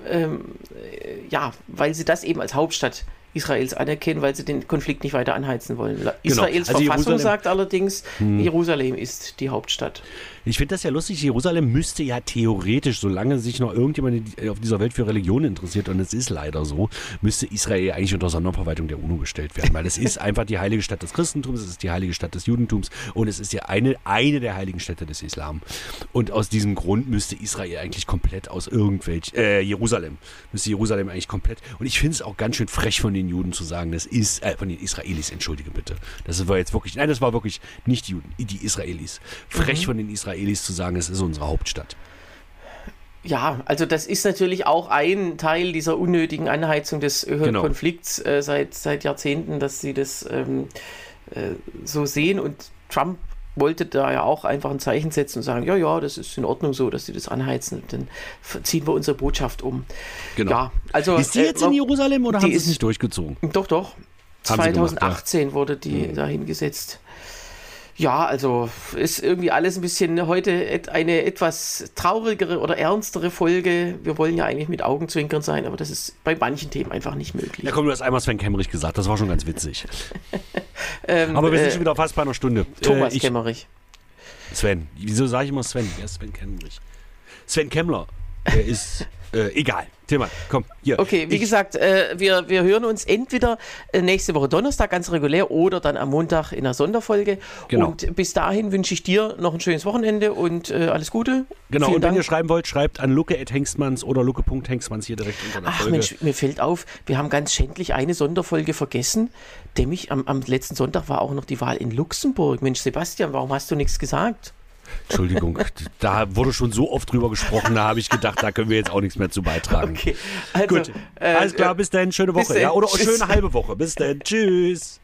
B: ähm, äh, ja, weil sie das eben als Hauptstadt Israels anerkennen, weil sie den Konflikt nicht weiter anheizen wollen. La- Israels
C: Also
B: Verfassung
C: Jerusalem-
B: sagt allerdings, Jerusalem ist die Hauptstadt.
C: Ich finde das ja lustig, Jerusalem müsste ja theoretisch, solange sich noch irgendjemand in- auf dieser Welt für Religion interessiert, und es ist leider so, müsste Israel eigentlich unter Sonderverwaltung der UNO gestellt werden, weil es ist einfach die heilige Stadt des Christentums, es ist die heilige Stadt des Judentums und es ist ja eine, eine der heiligen Städte des Islam. Und aus diesem Grund müsste Israel eigentlich komplett aus irgendwelchen, äh, Jerusalem, müsste Jerusalem eigentlich komplett, und ich finde es auch ganz schön frech von den Juden zu sagen, das ist, äh, von den Israelis, entschuldige bitte. Das war jetzt wirklich, nein, das war wirklich nicht die Juden, die Israelis. Frech von den Israelis zu sagen, es ist unsere Hauptstadt.
B: Ja, also das ist natürlich auch ein Teil dieser unnötigen Anheizung des äh,
C: Genau.
B: Konflikts äh, seit, seit Jahrzehnten, dass sie das ähm, äh, so sehen und Trump wollte da ja auch einfach ein Zeichen setzen und sagen, ja, ja, das ist in Ordnung so, dass sie das anheizen, dann ziehen wir unsere Botschaft um.
C: Genau.
B: Ja, also
C: Ist die
B: äh,
C: jetzt in Jerusalem oder
B: die
C: haben sie es
B: ist-
C: nicht durchgezogen?
B: Doch, doch.
C: Haben sie gemacht,
B: 2018 wurde die
C: Mhm.
B: da hingesetzt. Ja, also ist irgendwie alles ein bisschen heute et- eine etwas traurigere oder ernstere Folge. Wir wollen ja eigentlich mit Augenzwinkern sein, aber das ist bei manchen Themen einfach nicht möglich.
C: Ja komm, du hast einmal Sven Kemmerich gesagt, das war schon ganz witzig.
B: Ähm,
C: Aber wir sind
B: äh,
C: schon wieder fast bei einer Stunde.
B: Thomas
C: äh, ich,
B: Kemmerich.
C: Sven. Wieso sage ich immer Sven? Wer ist Sven Kemmrich? Sven Kemmler. Der ist äh, egal. Tillmann, komm, hier.
B: Okay, wie
C: ich,
B: gesagt, äh, wir, wir hören uns entweder äh, nächste Woche Donnerstag ganz regulär oder dann am Montag in der Sonderfolge.
C: Genau.
B: Und bis dahin wünsche ich dir noch ein schönes Wochenende und äh, alles Gute.
C: Genau,
B: Vielen
C: und wenn
B: Dank.
C: ihr schreiben wollt, schreibt an luke.hengstmanns oder luke.hengstmanns hier direkt unter der
B: Ach
C: Folge.
B: Mensch, mir fällt auf, wir haben ganz schändlich eine Sonderfolge vergessen. Nämlich am, am letzten Sonntag war auch noch die Wahl in Luxemburg. Mensch, Sebastian, warum hast du nichts gesagt?
C: Entschuldigung, da wurde schon so oft drüber gesprochen, da habe ich gedacht, da können wir jetzt auch nichts mehr zu beitragen.
B: Okay, also,
C: Gut,
B: äh,
C: alles klar, bis dann, schöne Woche. Denn,
B: ja,
C: oder
B: tschüss.
C: schöne halbe Woche. Bis dann, tschüss.